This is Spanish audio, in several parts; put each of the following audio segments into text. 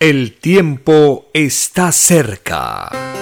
El tiempo está cerca.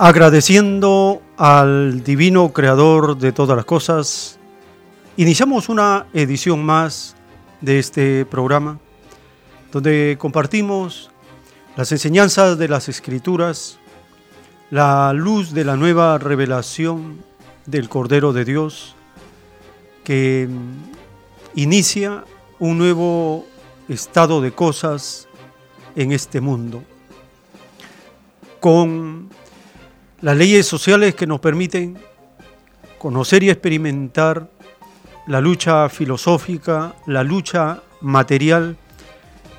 Agradeciendo al divino creador de todas las cosas, iniciamos una edición más de este programa donde compartimos las enseñanzas de las escrituras, la luz de la nueva revelación del Cordero de Dios que inicia un nuevo estado de cosas en este mundo con las leyes sociales que nos permiten conocer y experimentar la lucha filosófica, la lucha material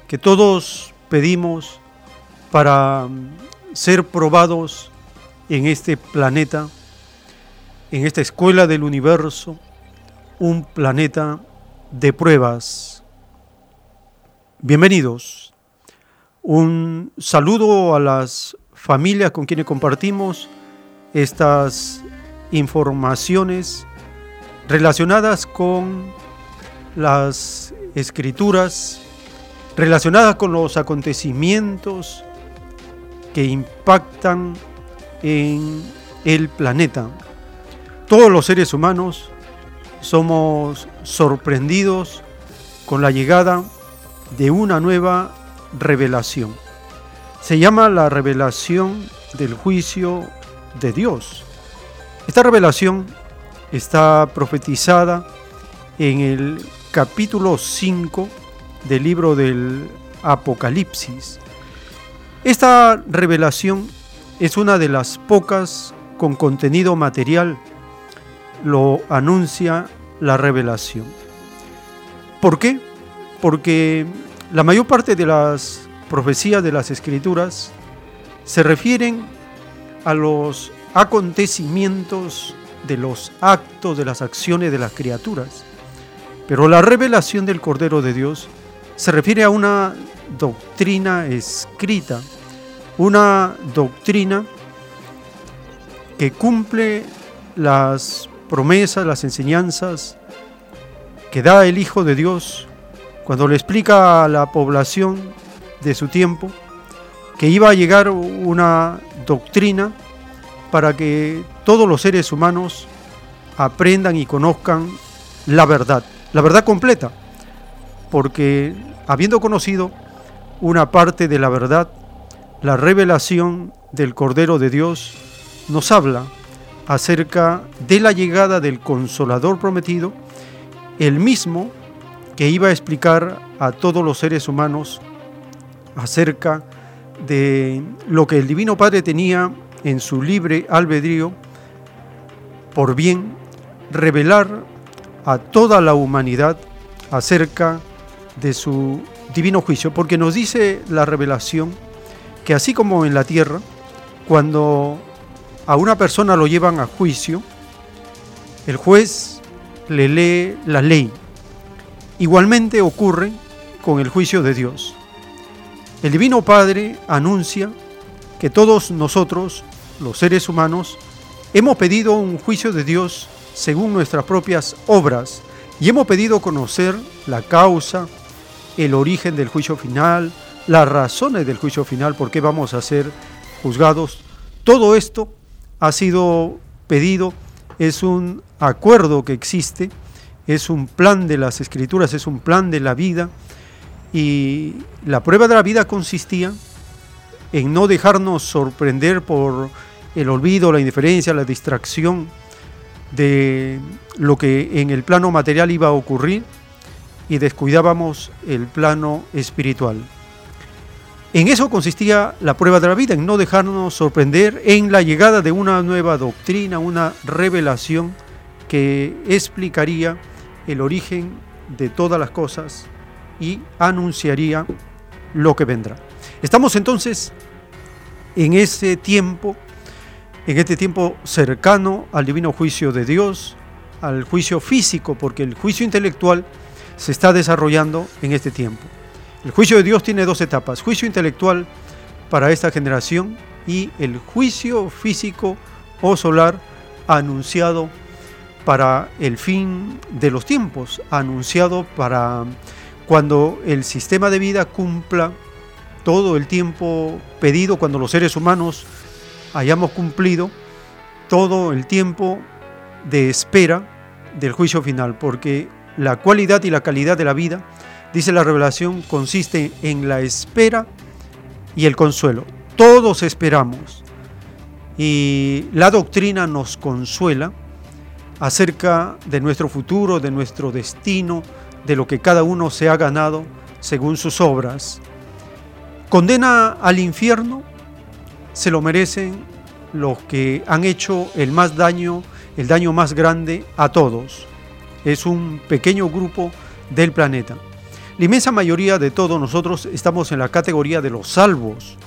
que todos pedimos para mm, ser probados en este planeta, en esta escuela del universo, un planeta de pruebas. Bienvenidos. Un saludo a las familias con quienes compartimos estas informaciones relacionadas con las escrituras, relacionadas con los acontecimientos que impactan en el planeta. Todos los seres humanos somos sorprendidos con la llegada de una nueva revelación se llama la revelación del juicio de Dios. Esta revelación está profetizada en el capítulo 5 del libro del Apocalipsis. Esta revelación es una de las pocas con contenido material, lo anuncia la revelación. ¿Por qué? Porque la mayor parte de las profecías de las escrituras se refieren a los acontecimientos de los actos, de las acciones de las criaturas. Pero la revelación del Cordero de Dios se refiere a una doctrina escrita, una doctrina que cumple las promesas, las enseñanzas que da el Hijo de Dios cuando le explica a la población de su tiempo, que iba a llegar una doctrina para que todos los seres humanos aprendan y conozcan la verdad, la verdad completa, porque habiendo conocido una parte de la verdad, la revelación del Cordero de Dios nos habla acerca de la llegada del Consolador prometido, el mismo que iba a explicar a todos los seres humanos acerca de lo que el Divino Padre tenía en su libre albedrío por bien revelar a toda la humanidad acerca de su divino juicio, porque nos dice la revelación que así como en la tierra, cuando a una persona lo llevan a juicio, el juez le lee la ley. Igualmente ocurre con el juicio de Dios. El Divino Padre anuncia que todos nosotros, los seres humanos, hemos pedido un juicio de Dios según nuestras propias obras y hemos pedido conocer la causa, el origen del juicio final, las razones del juicio final, por qué vamos a ser juzgados. Todo esto ha sido pedido, es un acuerdo que existe, es un plan de las escrituras, es un plan de la vida y la prueba de la vida consistía en no dejarnos sorprender por el olvido, la indiferencia, la distracción de lo que en el plano material iba a ocurrir y descuidábamos el plano espiritual. En eso consistía la prueba de la vida, en no dejarnos sorprender en la llegada de una nueva doctrina, una revelación que explicaría el origen de todas las cosas y anunciaría lo que vendrá. Estamos entonces en ese tiempo, en este tiempo cercano al divino juicio de Dios, al juicio físico, porque el juicio intelectual se está desarrollando en este tiempo. El juicio de Dios tiene dos etapas, juicio intelectual para esta generación y el juicio físico o solar anunciado para el fin de los tiempos, anunciado para cuando el sistema de vida cumpla todo el tiempo pedido, cuando los seres humanos hayamos cumplido todo el tiempo de espera del juicio final, porque la cualidad y la calidad de la vida, dice la revelación, consiste en la espera y el consuelo. Todos esperamos y la doctrina nos consuela acerca de nuestro futuro, de nuestro destino, de lo que cada uno se ha ganado según sus obras. Condena al infierno, se lo merecen los que han hecho el más daño, el daño más grande a todos es un pequeño grupo del planeta. La inmensa mayoría de todos nosotros estamos en la categoría de los salvos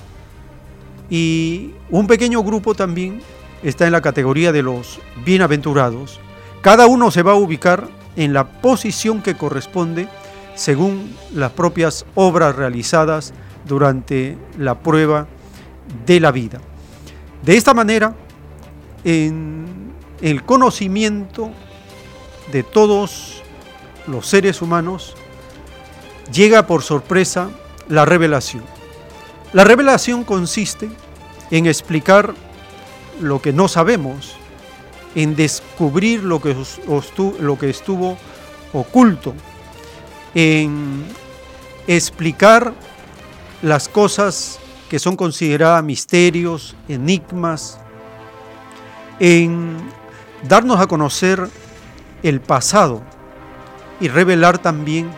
y un pequeño grupo también está en la categoría de los bienaventurados. Cada uno se va a ubicar en la posición que corresponde según las propias obras realizadas durante la prueba de la vida. De esta manera, en el conocimiento de todos los seres humanos, llega por sorpresa la revelación. La revelación consiste en explicar lo que no sabemos, en descubrir lo que, estuvo oculto, en explicar las cosas que son consideradas misterios, enigmas, en darnos a conocer el pasado y revelar también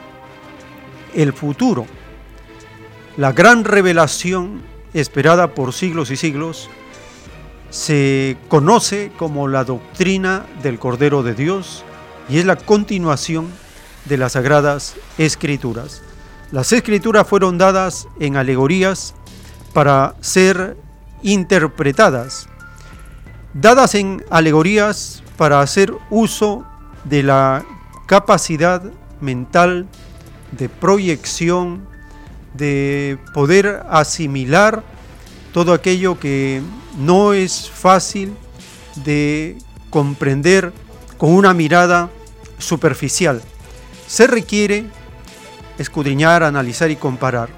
el futuro. La gran revelación esperada por siglos y siglos se conoce como la doctrina del Cordero de Dios y es la continuación de las sagradas escrituras. Las escrituras fueron dadas en alegorías para ser interpretadas, dadas en alegorías para hacer uso de la capacidad mental de proyección, de poder asimilar todo aquello que no es fácil de comprender con una mirada superficial. Se requiere escudriñar, analizar y comparar.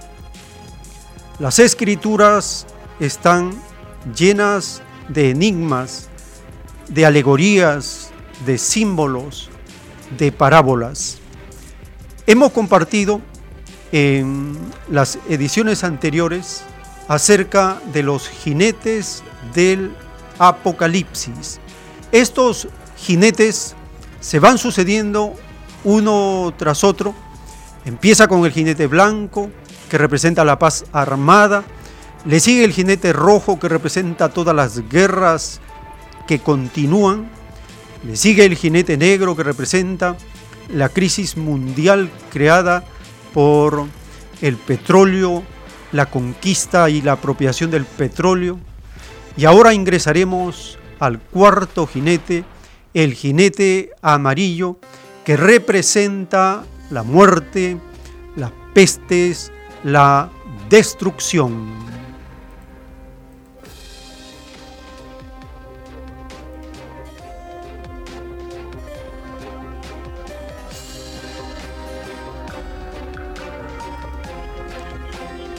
Las escrituras están llenas de enigmas, de alegorías, de símbolos, de parábolas. Hemos compartido en las ediciones anteriores acerca de los jinetes del Apocalipsis. Estos jinetes se van sucediendo uno tras otro. Empieza con el jinete blanco, que representa la paz armada. Le sigue el jinete rojo, que representa todas las guerras que continúan Le sigue el jinete negro que representa la crisis mundial creada por el petróleo, la conquista y la apropiación del petróleo. Y ahora ingresaremos al cuarto jinete, el jinete amarillo, que representa la muerte, las pestes, la destrucción.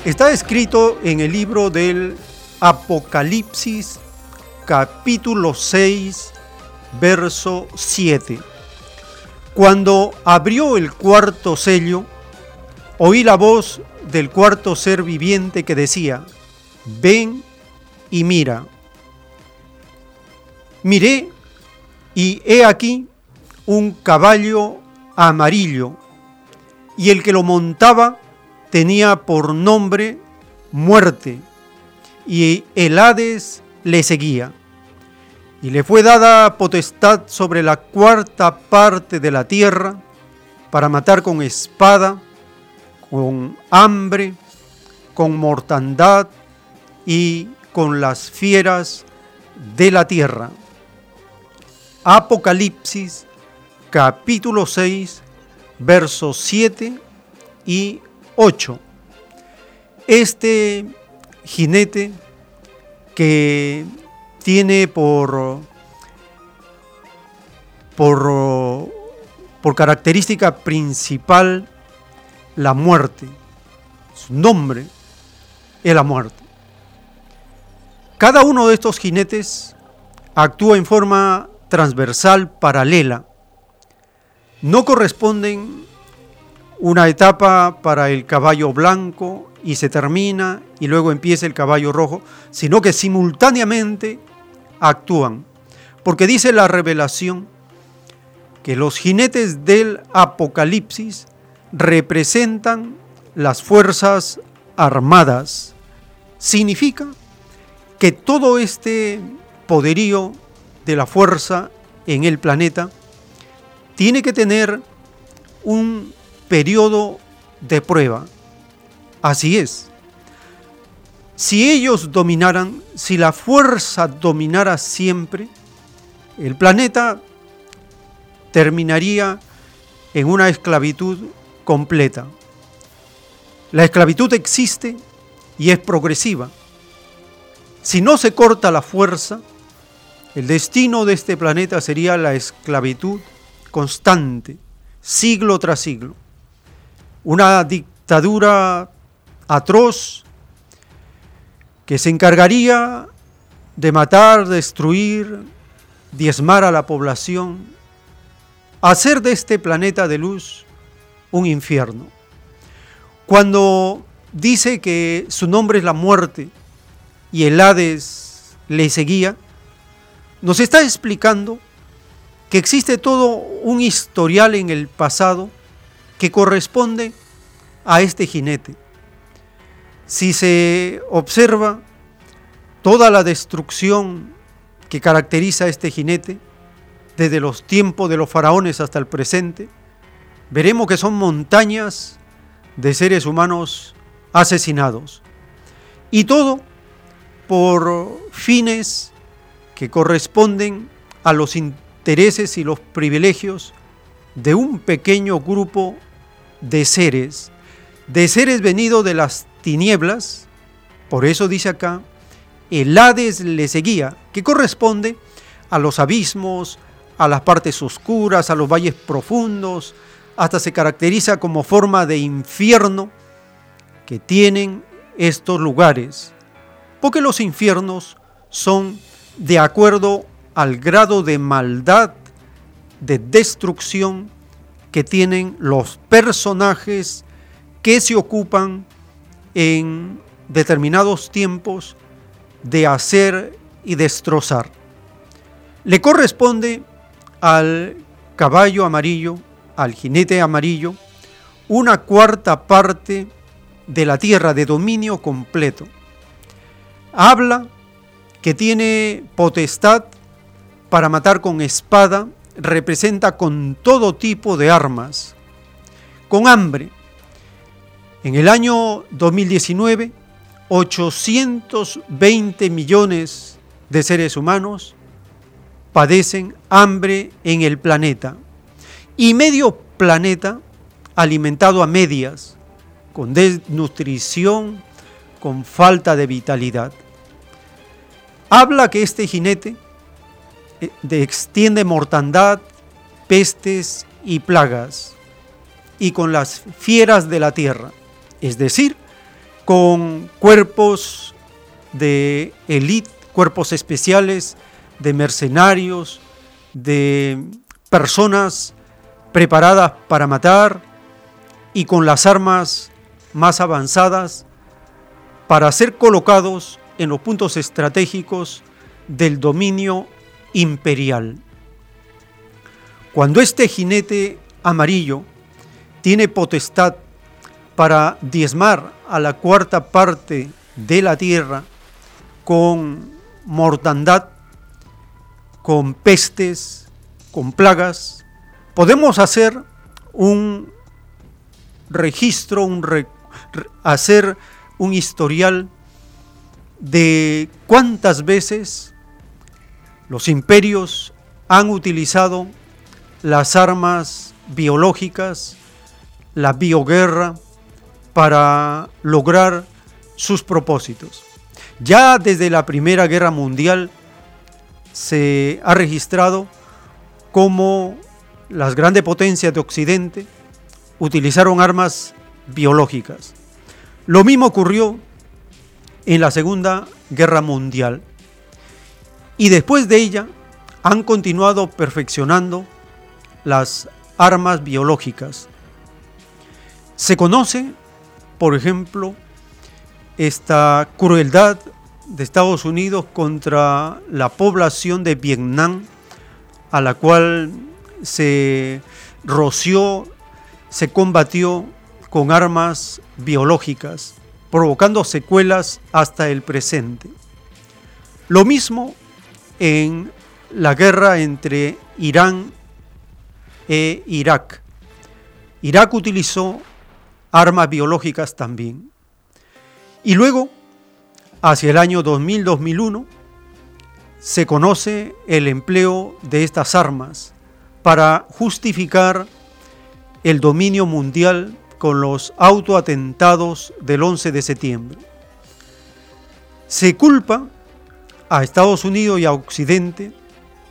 Está escrito en el libro del Apocalipsis capítulo 6, verso 7. Cuando abrió el cuarto sello, oí la voz del cuarto ser viviente que decía, ven y mira. Miré y he aquí un caballo amarillo, y el que lo montaba tenía por nombre muerte, y el Hades le seguía. Y le fue dada potestad sobre la cuarta parte de la tierra para matar con espada, con hambre, con mortandad y con las fieras de la tierra. Apocalipsis capítulo 6 versos 7 y 8. Este jinete que tiene por, por, por característica principal la muerte. Su nombre es la muerte. Cada uno de estos jinetes actúa en forma transversal, paralela. No corresponden una etapa para el caballo blanco y se termina y luego empieza el caballo rojo, sino que simultáneamente actúan. Porque dice la revelación que los jinetes del Apocalipsis representan las fuerzas armadas. Significa que todo este poderío de la fuerza en el planeta tiene que tener un periodo de prueba. Así es. Si ellos dominaran, si la fuerza dominara siempre, el planeta terminaría en una esclavitud completa. La esclavitud existe y es progresiva. Si no se corta la fuerza, el destino de este planeta sería la esclavitud constante, siglo tras siglo una dictadura atroz que se encargaría de matar, destruir, diezmar a la población, hacer de este planeta de luz un infierno. Cuando dice que su nombre es la muerte y el Hades le seguía, nos está explicando que existe todo un historial en el pasado que corresponde a este jinete. Si se observa toda la destrucción que caracteriza a este jinete, desde los tiempos de los faraones hasta el presente, veremos que son montañas de seres humanos asesinados. Y todo por fines que corresponden a los intereses y los privilegios de un pequeño grupo de seres, de seres venidos de las tinieblas, por eso dice acá, el Hades le seguía, que corresponde a los abismos, a las partes oscuras, a los valles profundos, hasta se caracteriza como forma de infierno que tienen estos lugares, porque los infiernos son de acuerdo al grado de maldad, de destrucción que tienen los personajes que se ocupan en determinados tiempos de hacer y destrozar. Le corresponde al caballo amarillo, al jinete amarillo, una cuarta parte de la tierra de dominio completo. Habla que tiene potestad para matar con espada representa con todo tipo de armas, con hambre. En el año 2019, 820 millones de seres humanos padecen hambre en el planeta y medio planeta alimentado a medias, con desnutrición, con falta de vitalidad. Habla que este jinete eh, extiende mortandad, pestes y plagas, y con las fieras de la tierra, es decir, con cuerpos de élite, cuerpos especiales, de mercenarios, de personas preparadas para matar y con las armas más avanzadas para ser colocados en los puntos estratégicos del dominio imperial. Cuando este jinete amarillo tiene potestad para diezmar a la cuarta parte de la tierra con mortandad, con pestes, con plagas, podemos hacer un registro, un hacer un historial de cuántas veces los imperios han utilizado las armas biológicas, la bioguerra, para lograr sus propósitos. Ya desde la Primera Guerra Mundial se ha registrado cómo las grandes potencias de Occidente utilizaron armas biológicas. Lo mismo ocurrió en la Segunda Guerra Mundial. Y después de ella han continuado perfeccionando las armas biológicas. Se conoce, por ejemplo, esta crueldad de Estados Unidos contra la población de Vietnam, a la cual se roció, se combatió con armas biológicas, provocando secuelas hasta el presente. Lo mismo en la guerra entre Irán e Irak. Irak utilizó armas biológicas también. Y luego, hacia el año 2000-2001, se conoce el empleo de estas armas para justificar el dominio mundial con los autoatentados del 11 de septiembre. Se culpa a Estados Unidos y a Occidente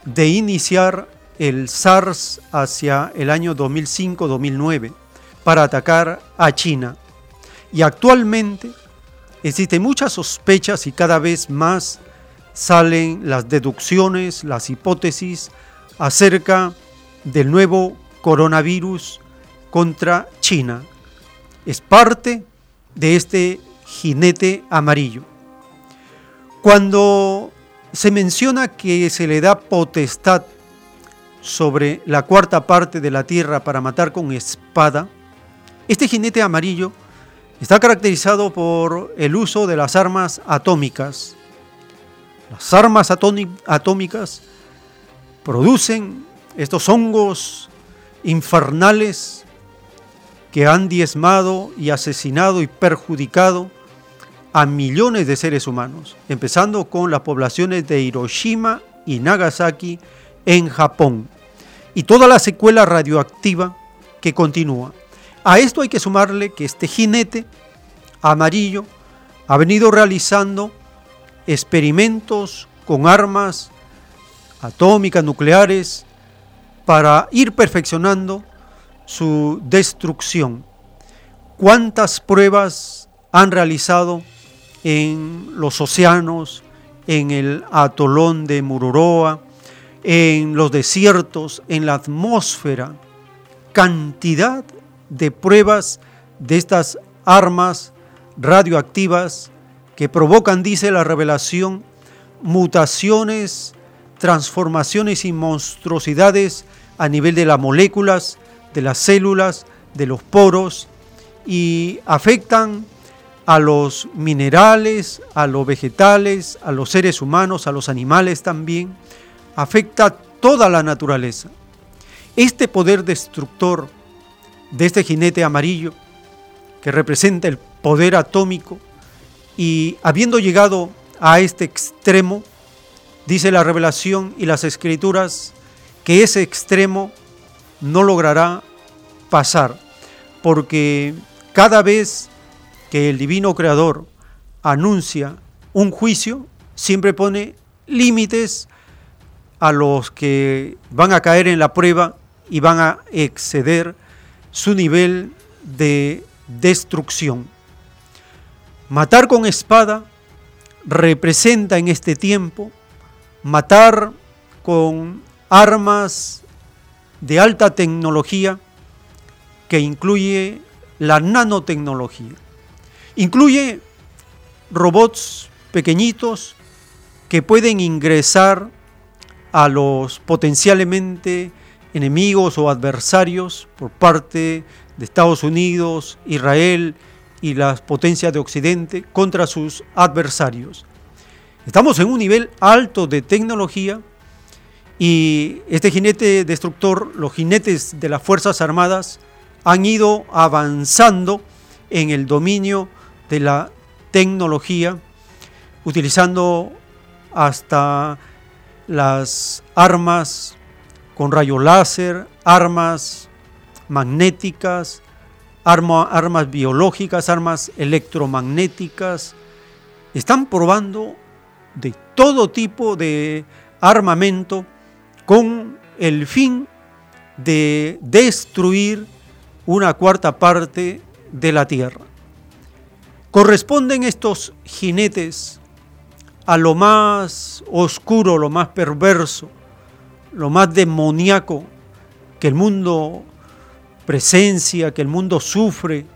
de iniciar el SARS hacia el año 2005-2009 para atacar a China. Y actualmente existen muchas sospechas y cada vez más salen las deducciones, las hipótesis acerca del nuevo coronavirus contra China. Es parte de este jinete amarillo. Cuando se menciona que se le da potestad sobre la cuarta parte de la tierra para matar con espada, este jinete amarillo está caracterizado por el uso de las armas atómicas. Las armas atómicas producen estos hongos infernales que han diezmado y asesinado y perjudicado a millones de seres humanos, empezando con las poblaciones de Hiroshima y Nagasaki en Japón, y toda la secuela radioactiva que continúa. A esto hay que sumarle que este jinete amarillo ha venido realizando experimentos con armas atómicas, nucleares, para ir perfeccionando su destrucción. ¿Cuántas pruebas han realizado en los océanos, en el atolón de Mururoa, en los desiertos, en la atmósfera? Cantidad de pruebas de estas armas radioactivas que provocan, dice la revelación, mutaciones, transformaciones y monstruosidades a nivel de las moléculas, de las células, de los poros y afectan a los minerales, a los vegetales, a los seres humanos, a los animales también, afecta toda la naturaleza. Este poder destructor de este jinete amarillo, que representa el poder atómico, y habiendo llegado a este extremo, dice la revelación y las escrituras, que ese extremo no logrará pasar, porque cada vez que el divino creador anuncia un juicio, siempre pone límites a los que van a caer en la prueba y van a exceder su nivel de destrucción. Matar con espada representa en este tiempo matar con armas de alta tecnología que incluye la nanotecnología. Incluye robots pequeñitos que pueden ingresar a los potencialmente enemigos o adversarios por parte de Estados Unidos, Israel y las potencias de Occidente contra sus adversarios. Estamos en un nivel alto de tecnología y este jinete destructor, los jinetes de las Fuerzas Armadas, han ido avanzando en el dominio de la tecnología, utilizando hasta las armas con rayo láser, armas magnéticas, armas biológicas, armas electromagnéticas. Están probando de todo tipo de armamento con el fin de destruir una cuarta parte de la tierra. Corresponden estos jinetes a lo más oscuro, lo más perverso, lo más demoníaco que el mundo presencia, que el mundo sufre,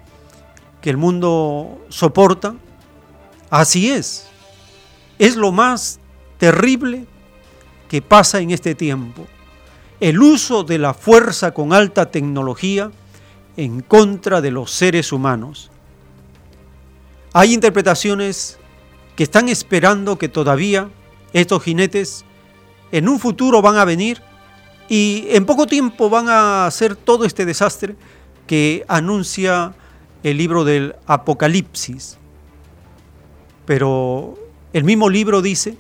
que el mundo soporta. Así es. Es lo más terrible que pasa en este tiempo. El uso de la fuerza con alta tecnología en contra de los seres humanos. Hay interpretaciones que están esperando que todavía estos jinetes en un futuro van a venir y en poco tiempo van a hacer todo este desastre que anuncia el libro del Apocalipsis. Pero el mismo libro dice,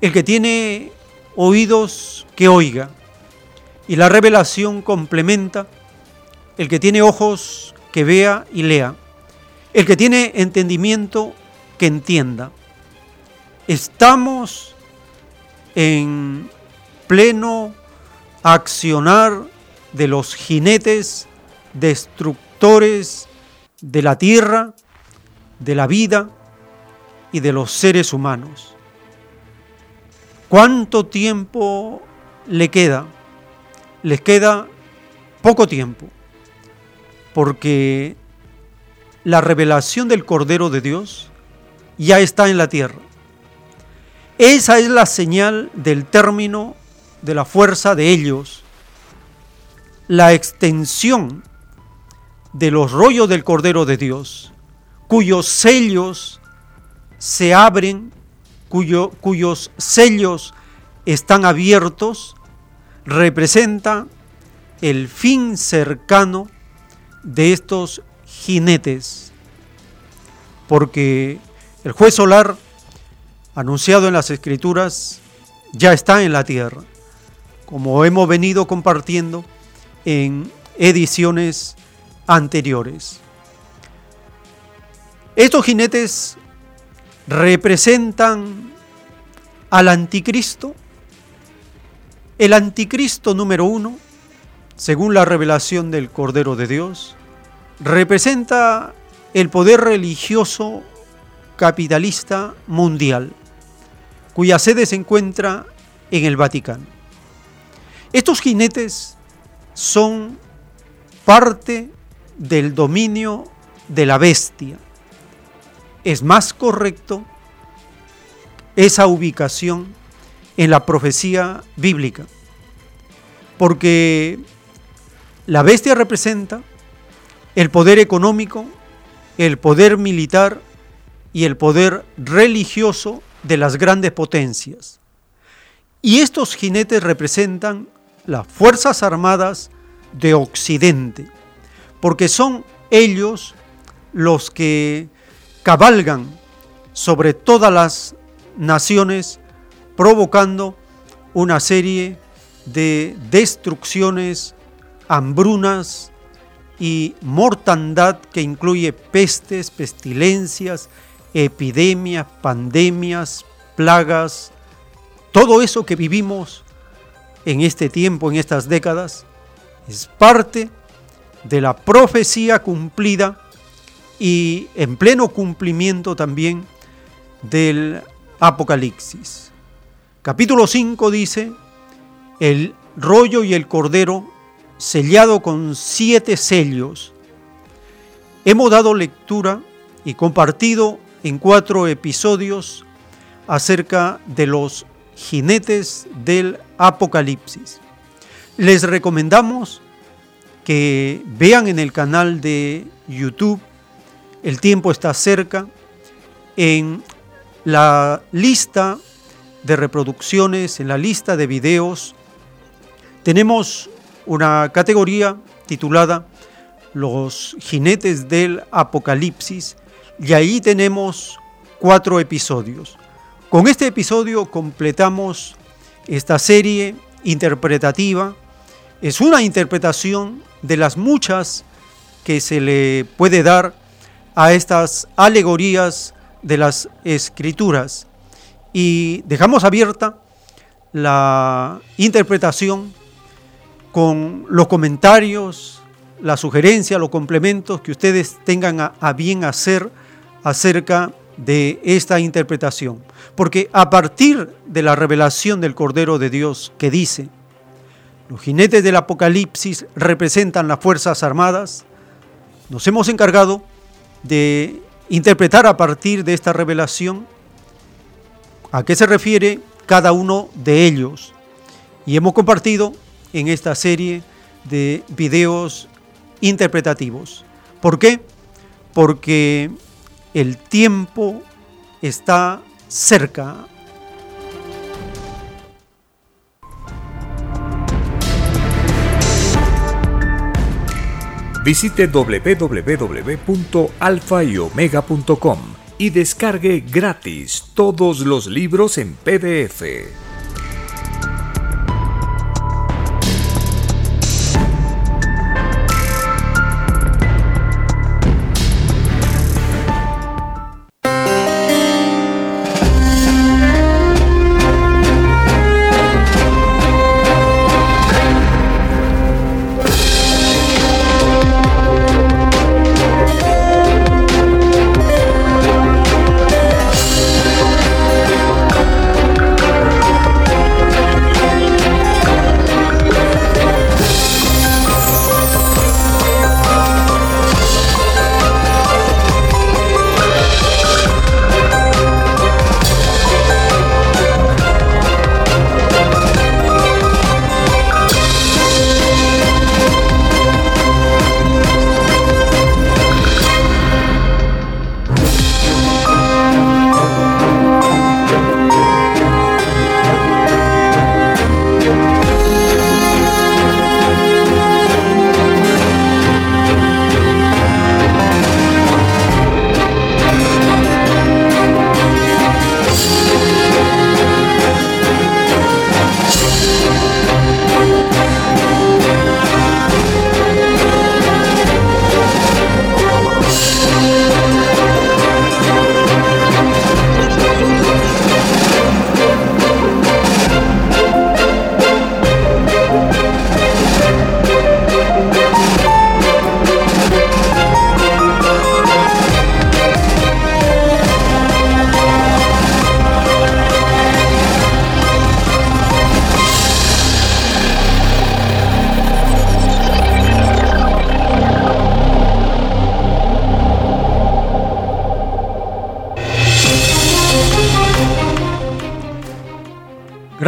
el que tiene oídos, que oiga. Y la revelación complementa, el que tiene ojos, que vea y lea. El que tiene entendimiento, que entienda. Estamos en pleno accionar de los jinetes destructores de la tierra, de la vida y de los seres humanos. ¿Cuánto tiempo le queda? Les queda poco tiempo, porque la revelación del Cordero de Dios ya está en la tierra. Esa es la señal del término de la fuerza de ellos, la extensión de los rollos del Cordero de Dios, cuyos sellos se abren, cuyos sellos están abiertos, representa el fin cercano de estos jinetes, porque el juez solar, anunciado en las escrituras, ya está en la tierra, como hemos venido compartiendo en ediciones anteriores. Estos jinetes representan al anticristo. El anticristo número uno, según la revelación del Cordero de Dios, representa el poder religioso capitalista mundial, cuya sede se encuentra en el Vaticano. Estos jinetes son parte del dominio de la bestia. Es más correcto esa ubicación en la profecía bíblica, porque la bestia representa el poder económico, el poder militar y el poder religioso de las grandes potencias. Y estos jinetes representan las Fuerzas Armadas de Occidente, porque son ellos los que cabalgan sobre todas las naciones, provocando una serie de destrucciones, hambrunas y mortandad que incluye pestes, pestilencias, epidemias, pandemias, plagas, todo eso que vivimos en este tiempo, en estas décadas, es parte de la profecía cumplida y en pleno cumplimiento también del Apocalipsis. Capítulo 5 dice, el rollo y el cordero sellado con siete sellos. Hemos dado lectura y compartido en cuatro episodios acerca de los jinetes del Apocalipsis. Les recomendamos que vean en el canal de YouTube, el tiempo está cerca, en la lista de reproducciones, en la lista de videos, tenemos una categoría titulada Los jinetes del Apocalipsis y ahí tenemos cuatro episodios. Con este episodio completamos esta serie interpretativa. Es una interpretación de las muchas que se le puede dar a estas alegorías de las escrituras. Y dejamos abierta la interpretación con los comentarios, la sugerencia, los complementos que ustedes tengan a, a bien hacer acerca de esta interpretación. Porque a partir de la revelación del Cordero de Dios que dice, los jinetes del Apocalipsis representan las Fuerzas Armadas, nos hemos encargado de interpretar a partir de esta revelación a qué se refiere cada uno de ellos. Y hemos compartido en esta serie de videos interpretativos. ¿Por qué? Porque el tiempo está cerca. Visite www.alfayomega.com y descargue gratis todos los libros en PDF.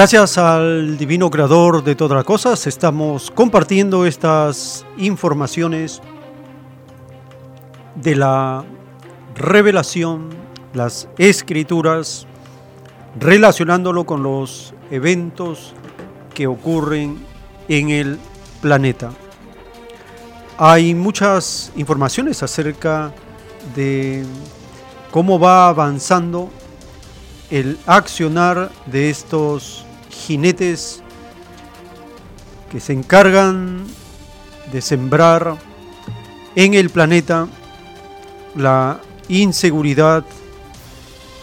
Gracias al Divino Creador de todas las cosas, estamos compartiendo estas informaciones de la revelación, las escrituras, relacionándolo con los eventos que ocurren en el planeta. Hay muchas informaciones acerca de cómo va avanzando el accionar de estos jinetes que se encargan de sembrar en el planeta la inseguridad,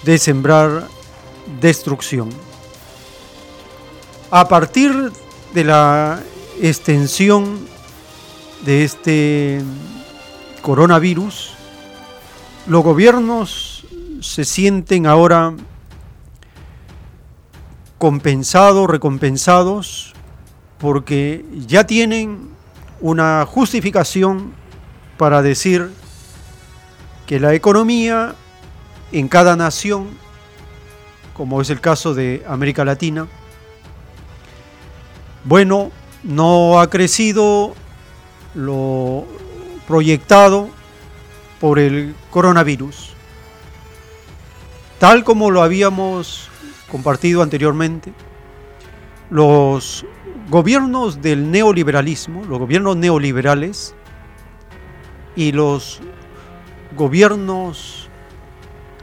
de sembrar destrucción. A partir de la extensión de este coronavirus, los gobiernos se sienten ahora compensados, recompensados, porque ya tienen una justificación para decir que la economía en cada nación, como es el caso de América Latina, bueno, no ha crecido lo proyectado por el coronavirus. Tal como lo habíamos compartido anteriormente, los gobiernos del neoliberalismo, los gobiernos neoliberales y los gobiernos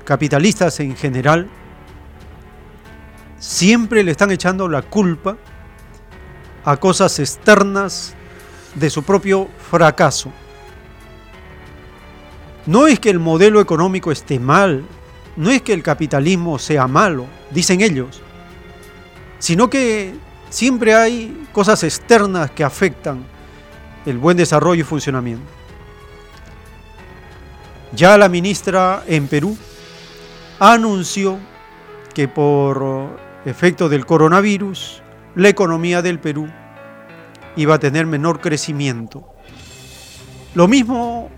capitalistas en general siempre le están echando la culpa a cosas externas de su propio fracaso. No es que el modelo económico esté mal, no es que el capitalismo sea malo, dicen ellos, sino que siempre hay cosas externas que afectan el buen desarrollo y funcionamiento. Ya la ministra en Perú anunció que por efecto del coronavirus, la economía del Perú iba a tener menor crecimiento. Lo mismo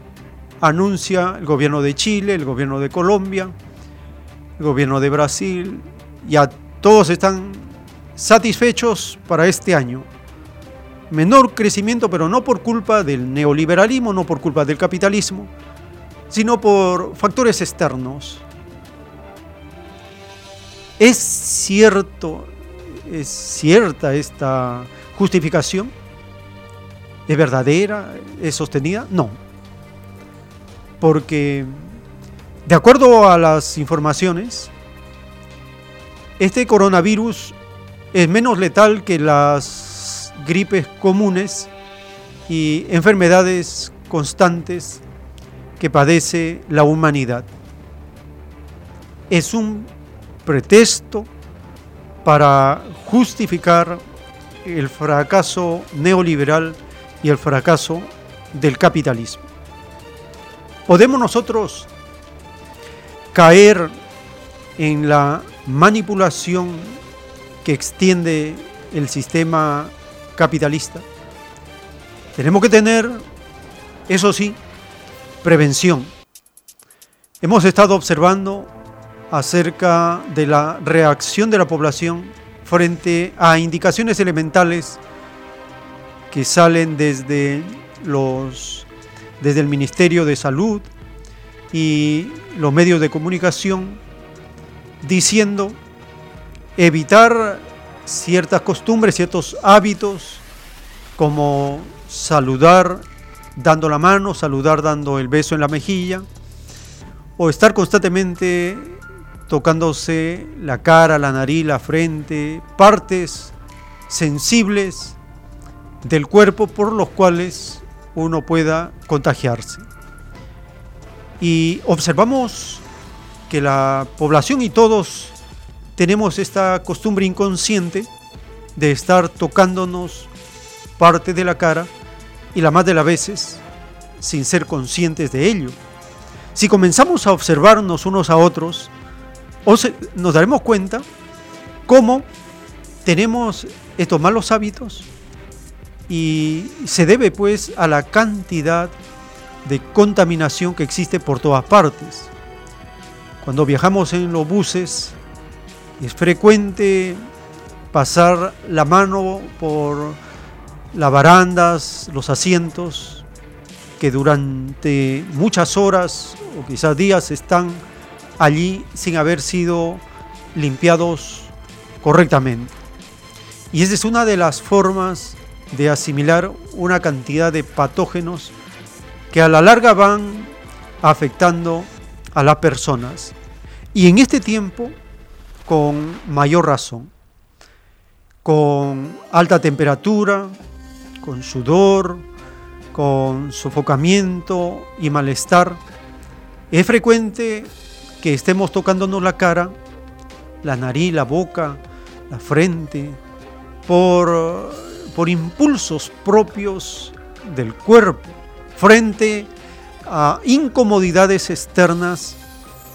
anuncia el gobierno de Chile, el gobierno de Colombia, el gobierno de Brasil, ya todos están satisfechos para este año. Menor crecimiento, pero no por culpa del neoliberalismo, no por culpa del capitalismo, sino por factores externos. ¿Es cierto, es cierta esta justificación? ¿Es verdadera? ¿Es sostenida? No. Porque, de acuerdo a las informaciones, este coronavirus es menos letal que las gripes comunes y enfermedades constantes que padece la humanidad. Es un pretexto para justificar el fracaso neoliberal y el fracaso del capitalismo. Podemos nosotros caer en la manipulación que extiende el sistema capitalista. Tenemos que tener, eso sí, prevención. Hemos estado observando acerca de la reacción de la población frente a indicaciones elementales que salen desde los desde el Ministerio de Salud y los medios de comunicación diciendo evitar ciertas costumbres, ciertos hábitos, como saludar dando la mano, saludar dando el beso en la mejilla, o estar constantemente tocándose la cara, la nariz, la frente, partes sensibles del cuerpo por los cuales uno pueda contagiarse. Y observamos que la población y todos tenemos esta costumbre inconsciente de estar tocándonos parte de la cara y la más de las veces sin ser conscientes de ello. Si comenzamos a observarnos unos a otros, nos daremos cuenta cómo tenemos estos malos hábitos y se debe pues a la cantidad de contaminación que existe por todas partes. Cuando viajamos en los buses es frecuente pasar la mano por las barandas, los asientos, que durante muchas horas o quizás días están allí sin haber sido limpiados correctamente. Y esa es una de las formas de asimilar una cantidad de patógenos que a la larga van afectando a las personas. Y en este tiempo, con mayor razón, con alta temperatura, con sudor, con sofocamiento y malestar, es frecuente que estemos tocándonos la cara, la nariz, la boca, la frente, por, por impulsos propios del cuerpo, frente a incomodidades externas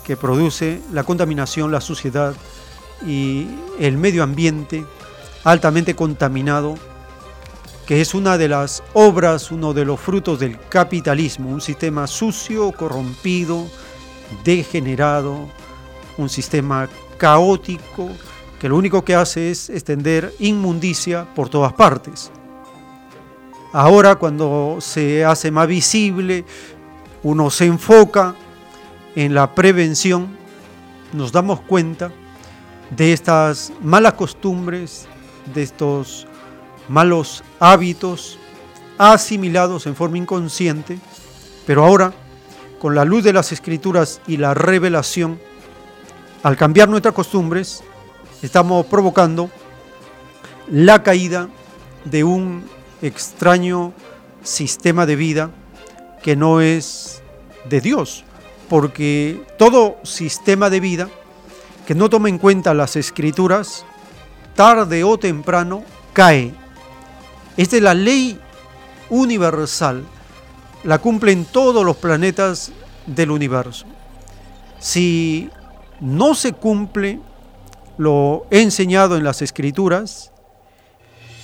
que produce la contaminación, la suciedad y el medio ambiente altamente contaminado, que es una de las obras, uno de los frutos del capitalismo, un sistema sucio, corrompido, degenerado, un sistema caótico que lo único que hace es extender inmundicia por todas partes. Ahora cuando se hace más visible, uno se enfoca en la prevención, nos damos cuenta de estas malas costumbres, de estos malos hábitos asimilados en forma inconsciente, pero ahora, con la luz de las escrituras y la revelación, al cambiar nuestras costumbres, estamos provocando la caída de un extraño sistema de vida que no es de Dios, porque todo sistema de vida que no toma en cuenta las escrituras, tarde o temprano cae. Esta es la ley universal, la cumplen todos los planetas del universo. Si no se cumple lo enseñado en las escrituras,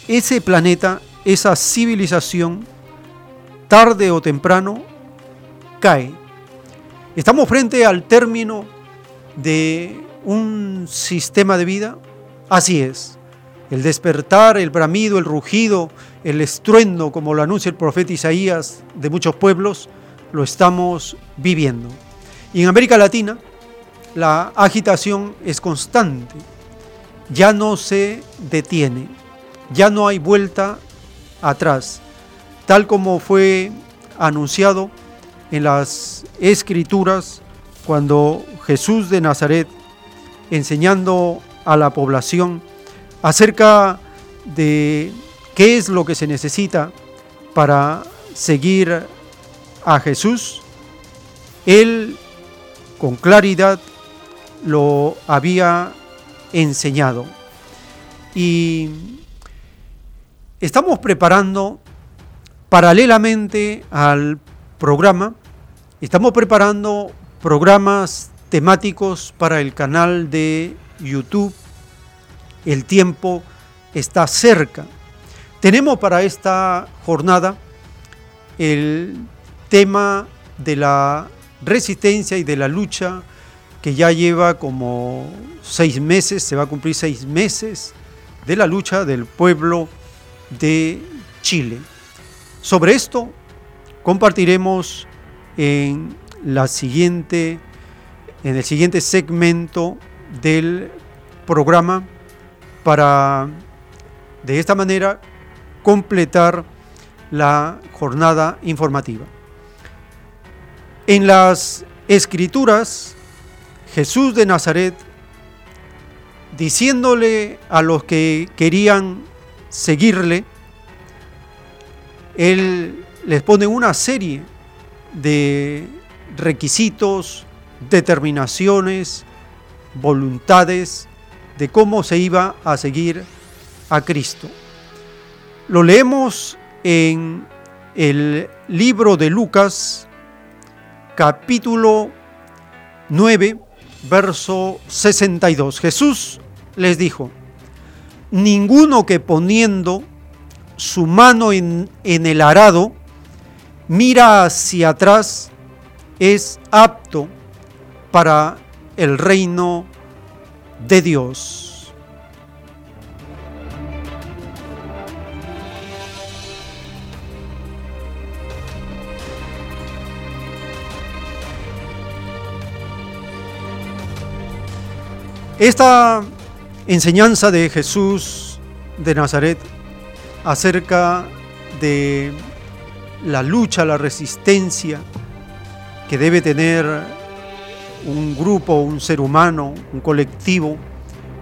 ese planeta, esa civilización, tarde o temprano, cae. Estamos frente al término de un sistema de vida. Así es. El despertar, el bramido, el rugido, el estruendo, como lo anuncia el profeta Isaías de muchos pueblos, lo estamos viviendo. Y en América Latina, la agitación es constante, ya no se detiene, ya no hay vuelta atrás, tal como fue anunciado en las escrituras cuando Jesús de Nazaret, enseñando a la población acerca de qué es lo que se necesita para seguir a Jesús, él con claridad lo había enseñado. Y estamos preparando paralelamente al programa, estamos preparando programas temáticos para el canal de YouTube. El tiempo está cerca. Tenemos para esta jornada el tema de la resistencia y de la lucha que ya lleva como seis meses, se va a cumplir seis meses de la lucha del pueblo de Chile. Sobre esto compartiremos en la siguiente en el siguiente segmento del programa para de esta manera completar la jornada informativa. En las escrituras Jesús de Nazaret, diciéndole a los que querían seguirle, Él les pone una serie de requisitos, determinaciones, voluntades de cómo se iba a seguir a Cristo. Lo leemos en el libro de Lucas, capítulo 9, verso 62. Jesús les dijo, ninguno que poniendo su mano en, el arado mira hacia atrás es apto para el reino de Dios. Esta enseñanza de Jesús de Nazaret acerca de la lucha, la resistencia que debe tener un grupo, un ser humano, un colectivo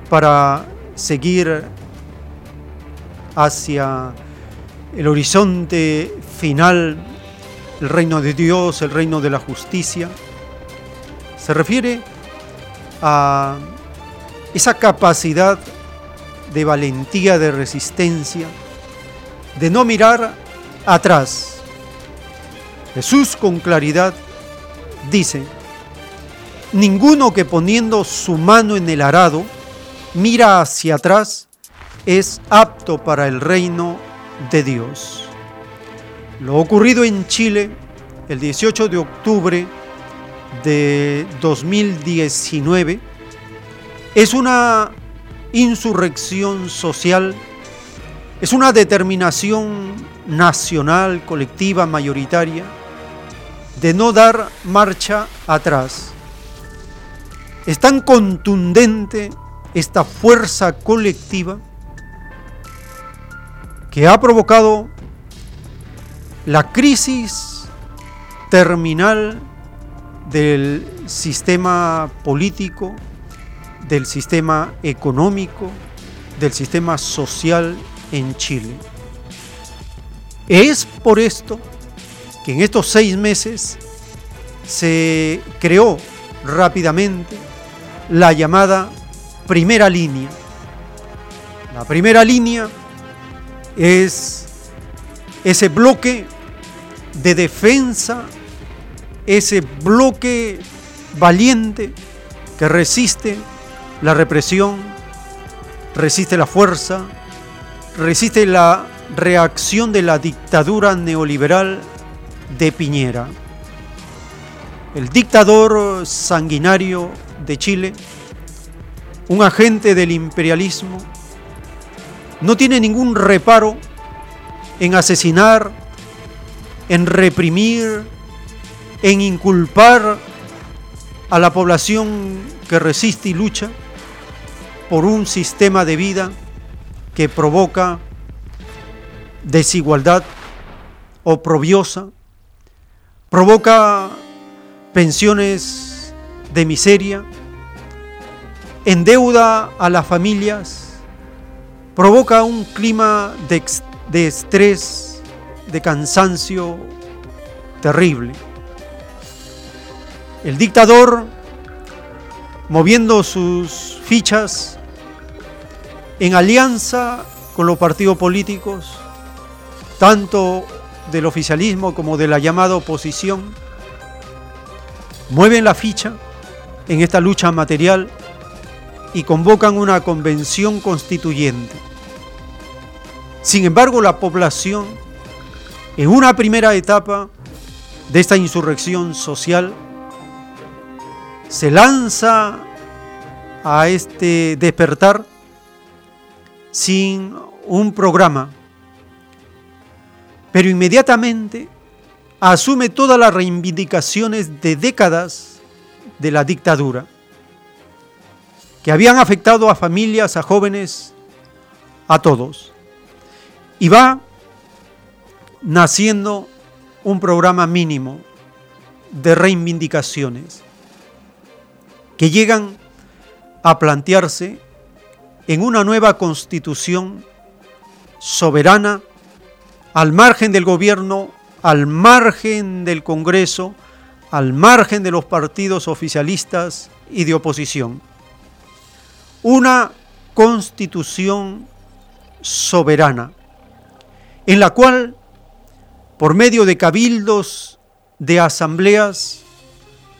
para seguir hacia el horizonte final, el reino de Dios, el reino de la justicia. Se refiere a esa capacidad de valentía, de resistencia, de no mirar atrás. Jesús con claridad dice, ninguno que poniendo su mano en el arado mira hacia atrás es apto para el reino de Dios. Lo ocurrido en Chile el 18 de octubre de 2019 es una insurrección social, es una determinación nacional, colectiva, mayoritaria, de no dar marcha atrás. Es tan contundente esta fuerza colectiva que ha provocado la crisis terminal del sistema político, del sistema económico, del sistema social en Chile. Es por esto que en estos seis meses se creó rápidamente la llamada primera línea. La primera línea es ese bloque de defensa, ese bloque valiente que resiste la represión, resiste la fuerza, resiste la reacción de la dictadura neoliberal de Piñera. El dictador sanguinario de Chile, un agente del imperialismo, no tiene ningún reparo en asesinar, en reprimir, en inculpar a la población que resiste y lucha por un sistema de vida que provoca desigualdad oprobiosa, provoca pensiones de miseria, endeuda a las familias, provoca un clima de, de estrés, de cansancio terrible. El dictador, moviendo sus fichas en alianza con los partidos políticos, tanto del oficialismo como de la llamada oposición, mueven la ficha en esta lucha material y convocan una convención constituyente. Sin embargo, la población, en una primera etapa de esta insurrección social, se lanza a este despertar sin un programa, pero inmediatamente asume todas las reivindicaciones de décadas de la dictadura, que habían afectado a familias, a jóvenes, a todos. Y va naciendo un programa mínimo de reivindicaciones que llegan a plantearse en una nueva constitución soberana al margen del gobierno, al margen del Congreso, al margen de los partidos oficialistas y de oposición. Una constitución soberana, en la cual, por medio de cabildos, de asambleas,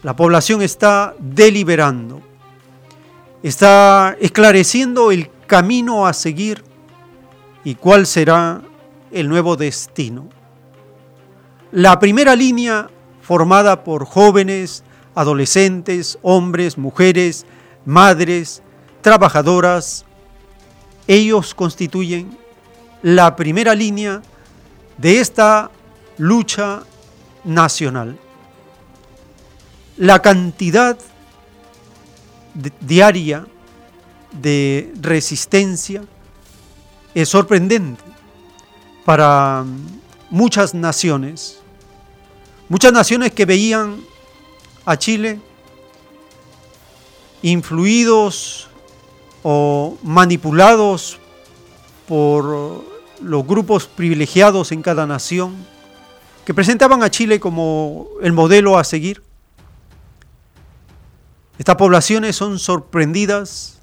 la población está deliberando, está esclareciendo el camino a seguir y cuál será el nuevo destino. La primera línea, formada por jóvenes, adolescentes, hombres, mujeres, madres, trabajadoras, ellos constituyen la primera línea de esta lucha nacional la cantidad diaria de resistencia es sorprendente para muchas naciones, muchas naciones que veían a Chile influidos o manipulados por los grupos privilegiados en cada nación, que presentaban a Chile como el modelo a seguir. Estas poblaciones son sorprendidas,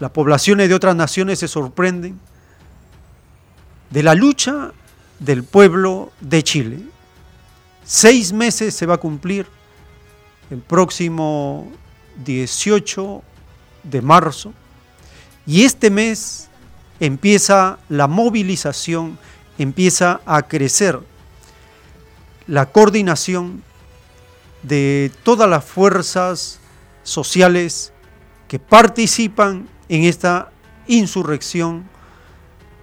las poblaciones de otras naciones se sorprenden de la lucha del pueblo de Chile. Seis meses se va a cumplir el próximo 18 de marzo y este mes empieza la movilización, empieza a crecer la coordinación de todas las fuerzas sociales que participan en esta insurrección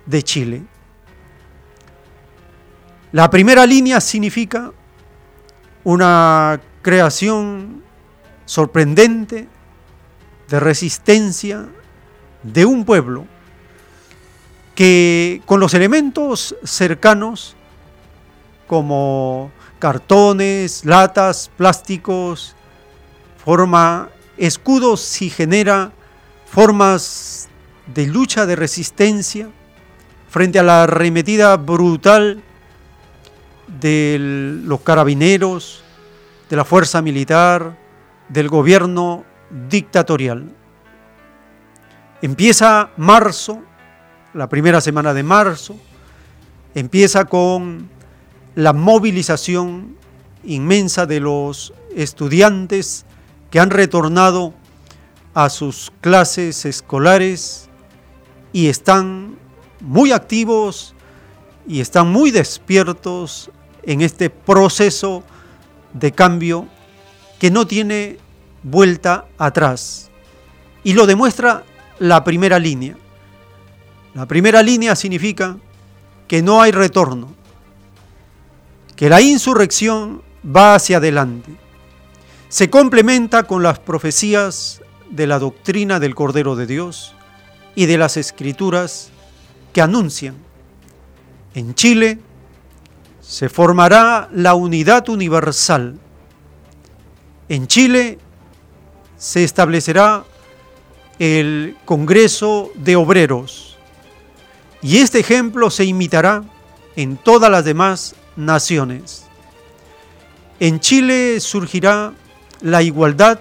de Chile. La primera línea significa una creación sorprendente de resistencia de un pueblo que con los elementos cercanos como cartones, latas, plásticos, forma escudos y genera formas de lucha, de resistencia frente a la arremetida brutal de los carabineros, de la fuerza militar, del gobierno dictatorial. Empieza marzo, la primera semana de marzo, empieza con la movilización inmensa de los estudiantes que han retornado a sus clases escolares y están muy activos y están muy despiertos en este proceso de cambio que no tiene vuelta atrás. Y lo demuestra la primera línea. La primera línea significa que no hay retorno, que la insurrección va hacia adelante. Se complementa con las profecías de la doctrina del Cordero de Dios y de las escrituras que anuncian. En Chile se formará la unidad universal. En Chile se establecerá el Congreso de Obreros y este ejemplo se imitará en todas las demás naciones. En Chile surgirá la igualdad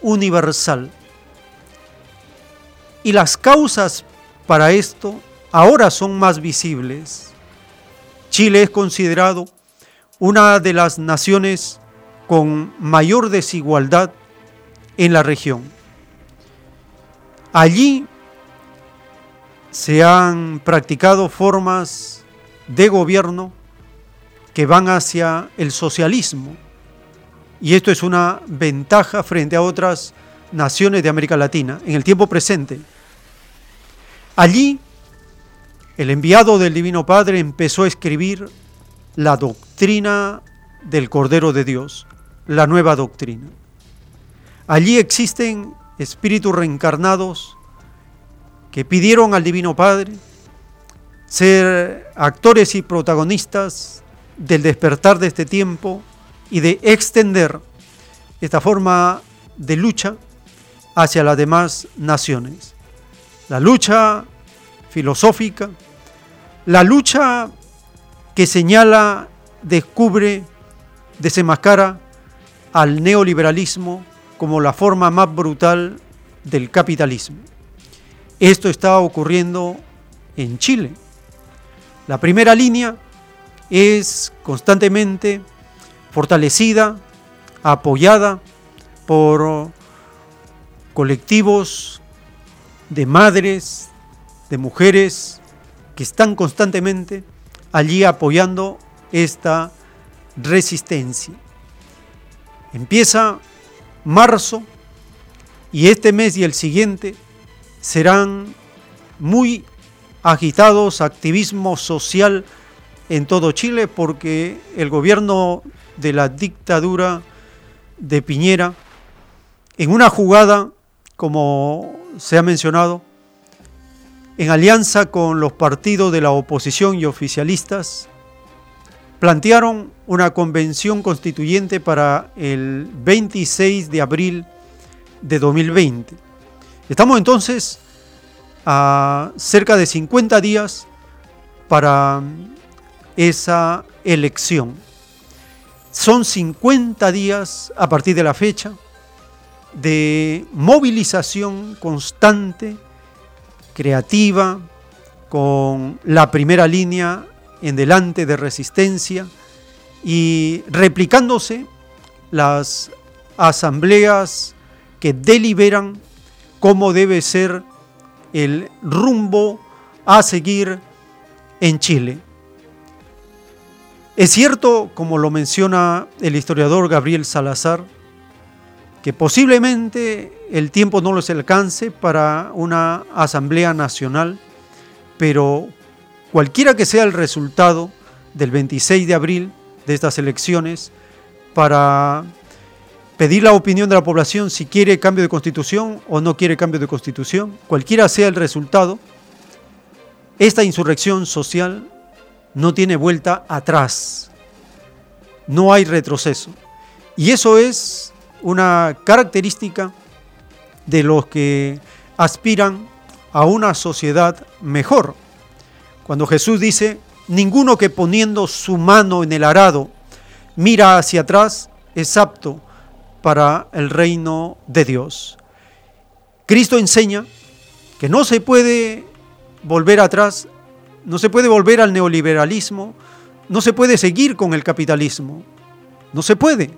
universal y las causas para esto ahora son más visibles. Chile es considerado una de las naciones con mayor desigualdad en la región. Allí se han practicado formas de gobierno que van hacia el socialismo. Y esto es una ventaja frente a otras naciones de América Latina en el tiempo presente. Allí el enviado del Divino Padre empezó a escribir la doctrina del Cordero de Dios, la nueva doctrina. Allí existen espíritus reencarnados que pidieron al Divino Padre ser actores y protagonistas del despertar de este tiempo y de extender esta forma de lucha hacia las demás naciones. La lucha filosófica, la lucha que señala, descubre, desenmascara al neoliberalismo como la forma más brutal del capitalismo. Esto está ocurriendo en Chile. La primera línea es constantemente fortalecida, apoyada por colectivos de madres, de mujeres que están constantemente allí apoyando esta resistencia. Empieza marzo y este mes y el siguiente serán muy agitados, activismo social en todo Chile porque el gobierno de la dictadura de Piñera, en una jugada, como se ha mencionado, en alianza con los partidos de la oposición y oficialistas, plantearon una convención constituyente para el 26 de abril de 2020. Estamos entonces a cerca de 50 días para esa elección. Son 50 días a partir de la fecha de movilización constante, creativa, con la primera línea en delante de resistencia y replicándose las asambleas que deliberan cómo debe ser el rumbo a seguir en Chile. Es cierto, como lo menciona el historiador Gabriel Salazar, que posiblemente el tiempo no les alcance para una Asamblea Nacional, pero cualquiera que sea el resultado del 26 de abril de estas elecciones, para pedir la opinión de la población si quiere cambio de constitución o no quiere cambio de constitución, cualquiera sea el resultado, esta insurrección social no tiene vuelta atrás, no hay retroceso. Y eso es una característica de los que aspiran a una sociedad mejor. Cuando Jesús dice, ninguno que poniendo su mano en el arado mira hacia atrás es apto para el reino de Dios. Cristo enseña que no se puede volver atrás, no se puede volver al neoliberalismo, no se puede seguir con el capitalismo, no se puede.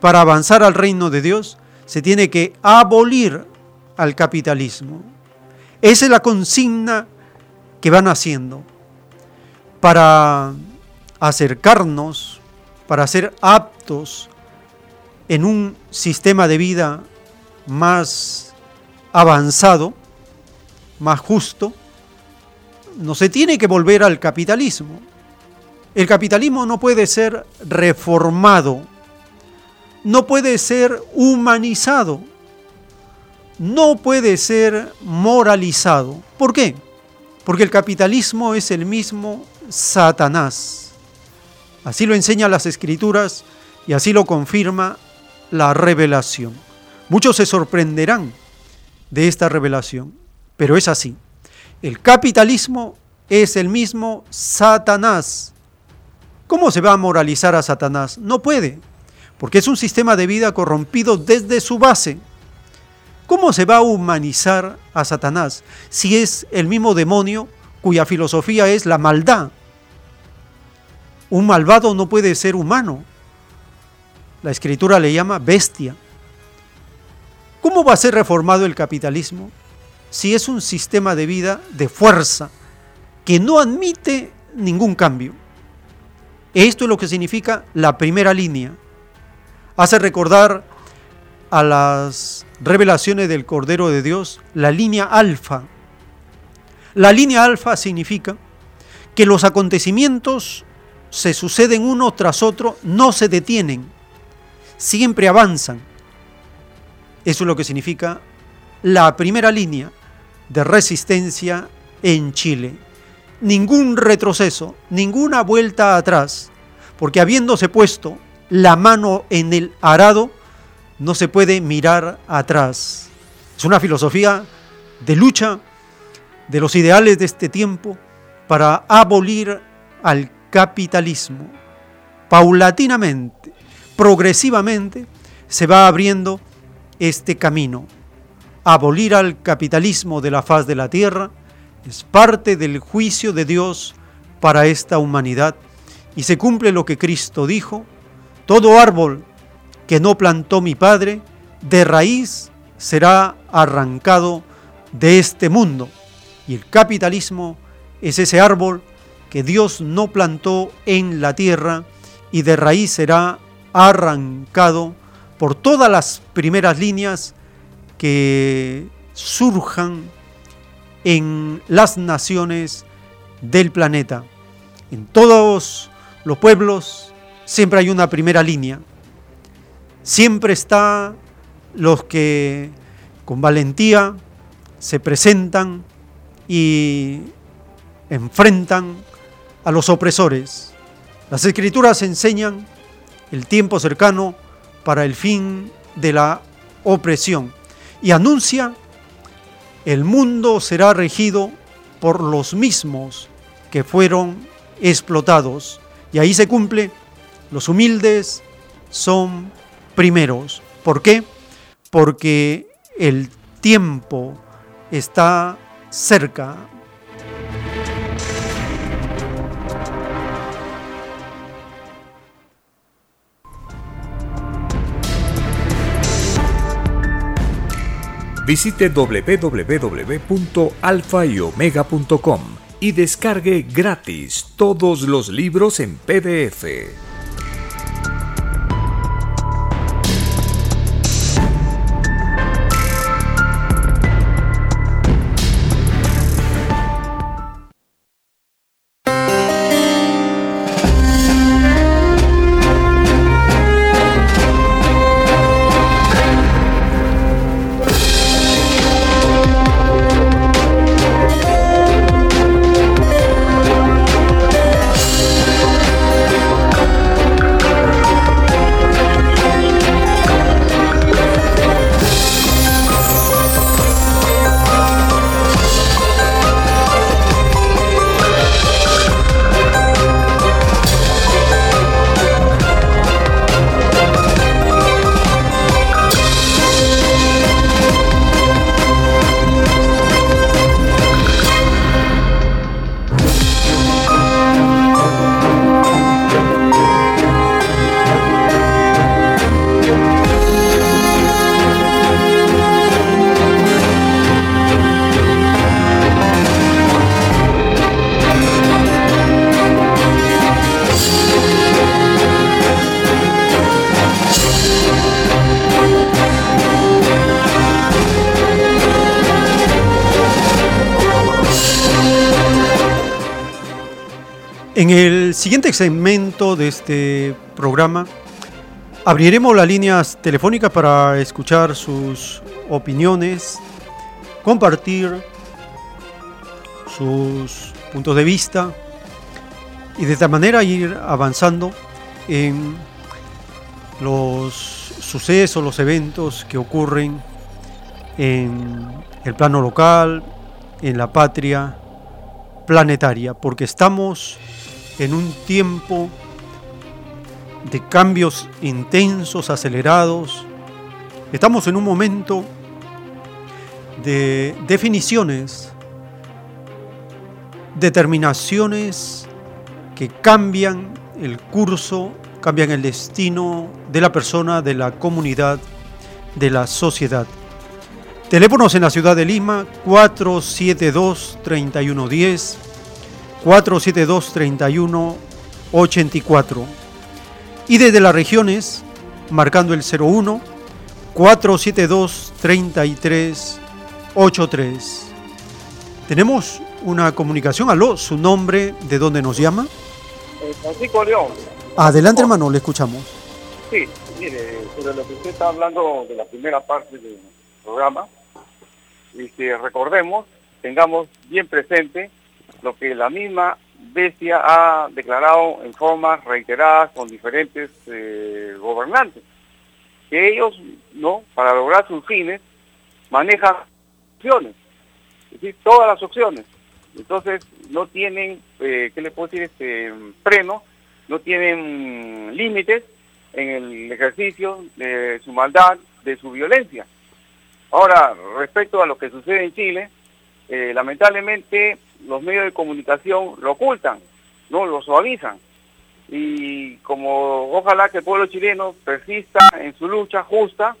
Para avanzar al reino de Dios se tiene que abolir al capitalismo. Esa es la consigna que van haciendo para acercarnos, para ser aptos en un sistema de vida más avanzado, más justo, no se tiene que volver al capitalismo. El capitalismo no puede ser reformado, no puede ser humanizado, no puede ser moralizado. ¿Por qué? Porque el capitalismo es el mismo Satanás. Así lo enseñan las escrituras y así lo confirma la revelación. Muchos se sorprenderán de esta revelación, pero es así. El capitalismo es el mismo Satanás. ¿Cómo se va a moralizar a Satanás? No puede, porque es un sistema de vida corrompido desde su base. ¿Cómo se va a humanizar a Satanás si es el mismo demonio cuya filosofía es la maldad? Un malvado no puede ser humano, la escritura le llama bestia. ¿Cómo va a ser reformado el capitalismo si es un sistema de vida de fuerza que no admite ningún cambio? Esto es lo que significa la primera línea. Hace recordar a las revelaciones del Cordero de Dios la línea alfa. La línea alfa significa que los acontecimientos se suceden uno tras otro, no se detienen siempre avanzan. Eso es lo que significa la primera línea de resistencia en Chile. Ningún retroceso, ninguna vuelta atrás, porque habiéndose puesto la mano en el arado, no se puede mirar atrás. Es una filosofía de lucha de los ideales de este tiempo para abolir al capitalismo. Paulatinamente, progresivamente se va abriendo este camino. Abolir al capitalismo de la faz de la tierra es parte del juicio de Dios para esta humanidad y se cumple lo que Cristo dijo, todo árbol que no plantó mi Padre, de raíz será arrancado de este mundo. Y el capitalismo es ese árbol que Dios no plantó en la tierra y de raíz será arrancado por todas las primeras líneas que surjan en las naciones del planeta. En todos los pueblos siempre hay una primera línea. Siempre está los que con valentía se presentan y enfrentan a los opresores. Las escrituras enseñan el tiempo cercano para el fin de la opresión y anuncia el mundo será regido por los mismos que fueron explotados. Y ahí se cumple, los humildes son primeros. ¿Por qué? Porque el tiempo está cerca. Visite www.alfayomega.com y descargue gratis todos los libros en PDF. Siguiente segmento de este programa abriremos las líneas telefónicas para escuchar sus opiniones, compartir sus puntos de vista y de esta manera ir avanzando en los sucesos, los eventos que ocurren en el plano local, en la patria planetaria, porque estamos en un tiempo de cambios intensos, acelerados. Estamos en un momento de definiciones, determinaciones que cambian el curso, cambian el destino de la persona, de la comunidad, de la sociedad. Teléfonos en la ciudad de Lima 472 3110 472-3184. Y desde las regiones, marcando el 01 472-3383. Tenemos una comunicación. Aló, su nombre, ¿de dónde nos llama? Eh, Francisco León. Adelante, hermano, le escuchamos. Sí, mire, sobre lo que usted está hablando de la primera parte del programa, y que recordemos, tengamos bien presente lo que la misma bestia ha declarado en formas reiteradas con diferentes eh, gobernantes, que ellos, ¿no? Para lograr sus fines, manejan opciones, es decir, todas las opciones. Entonces, no tienen, eh, ¿qué le puedo decir? Este, freno, no tienen límites en el ejercicio de su maldad, de su violencia. Ahora, respecto a lo que sucede en Chile, eh, lamentablemente los medios de comunicación lo ocultan, no lo suavizan. Y como ojalá que el pueblo chileno persista en su lucha justa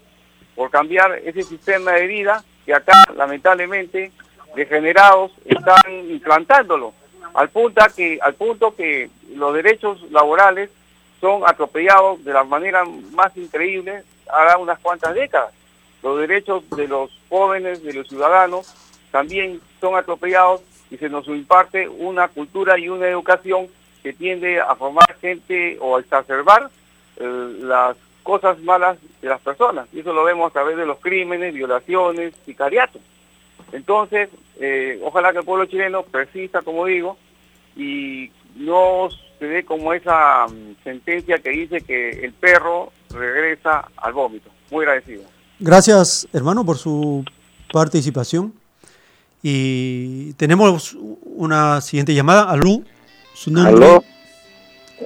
por cambiar ese sistema de vida que acá lamentablemente degenerados están implantándolo al punto que al punto que los derechos laborales son atropellados de la manera más increíble hace unas cuantas décadas. Los derechos de los jóvenes, de los ciudadanos, también son atropellados y se nos imparte una cultura y una educación que tiende a formar gente o a exacerbar eh, las cosas malas de las personas. Y eso lo vemos a través de los crímenes, violaciones, sicariatos. Entonces, eh, ojalá que el pueblo chileno persista, como digo, y no se dé como esa mm, sentencia que dice que el perro regresa al vómito. Muy agradecido. Gracias, hermano, por su participación. Y tenemos una siguiente llamada. Aló, su nombre. Aló,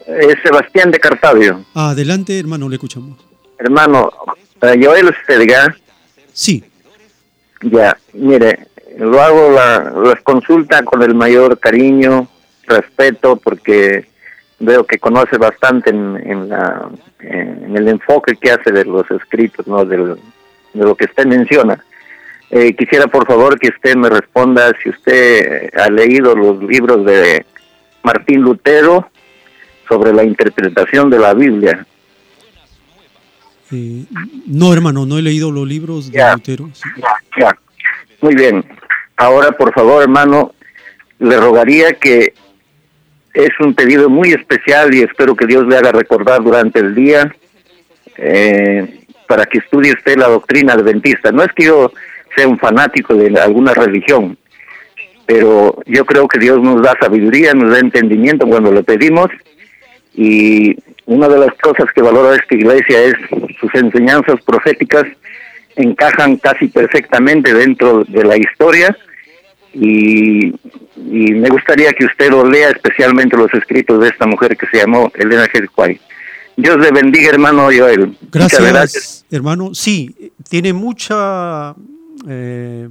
es Sebastián de Cartavio. Adelante, hermano, le escuchamos. Hermano, eh, Joel Estelga. Sí. Ya, mire, lo hago la, las consulta con el mayor cariño, respeto, porque veo que conoce bastante en, en, la, en el enfoque que hace de los escritos, ¿no? Del, de lo que usted menciona. Eh, quisiera por favor que usted me responda si usted ha leído los libros de Martín Lutero sobre la interpretación de la Biblia. Eh, no, hermano, no he leído los libros de Lutero. Ya, Muy bien. Ahora, por favor, hermano, le rogaría que es un pedido muy especial y espero que Dios le haga recordar durante el día eh, para que estudie usted la doctrina adventista. No es que yo sea un fanático de alguna religión, pero yo creo que Dios nos da sabiduría, nos da entendimiento cuando le pedimos y una de las cosas que valora esta iglesia es sus enseñanzas proféticas encajan casi perfectamente dentro de la historia y, me gustaría que usted lo lea especialmente los escritos de esta mujer que se llamó Elena G. Dios le bendiga, hermano Joel. Gracias, hermano. Sí, tiene mucha... Eh,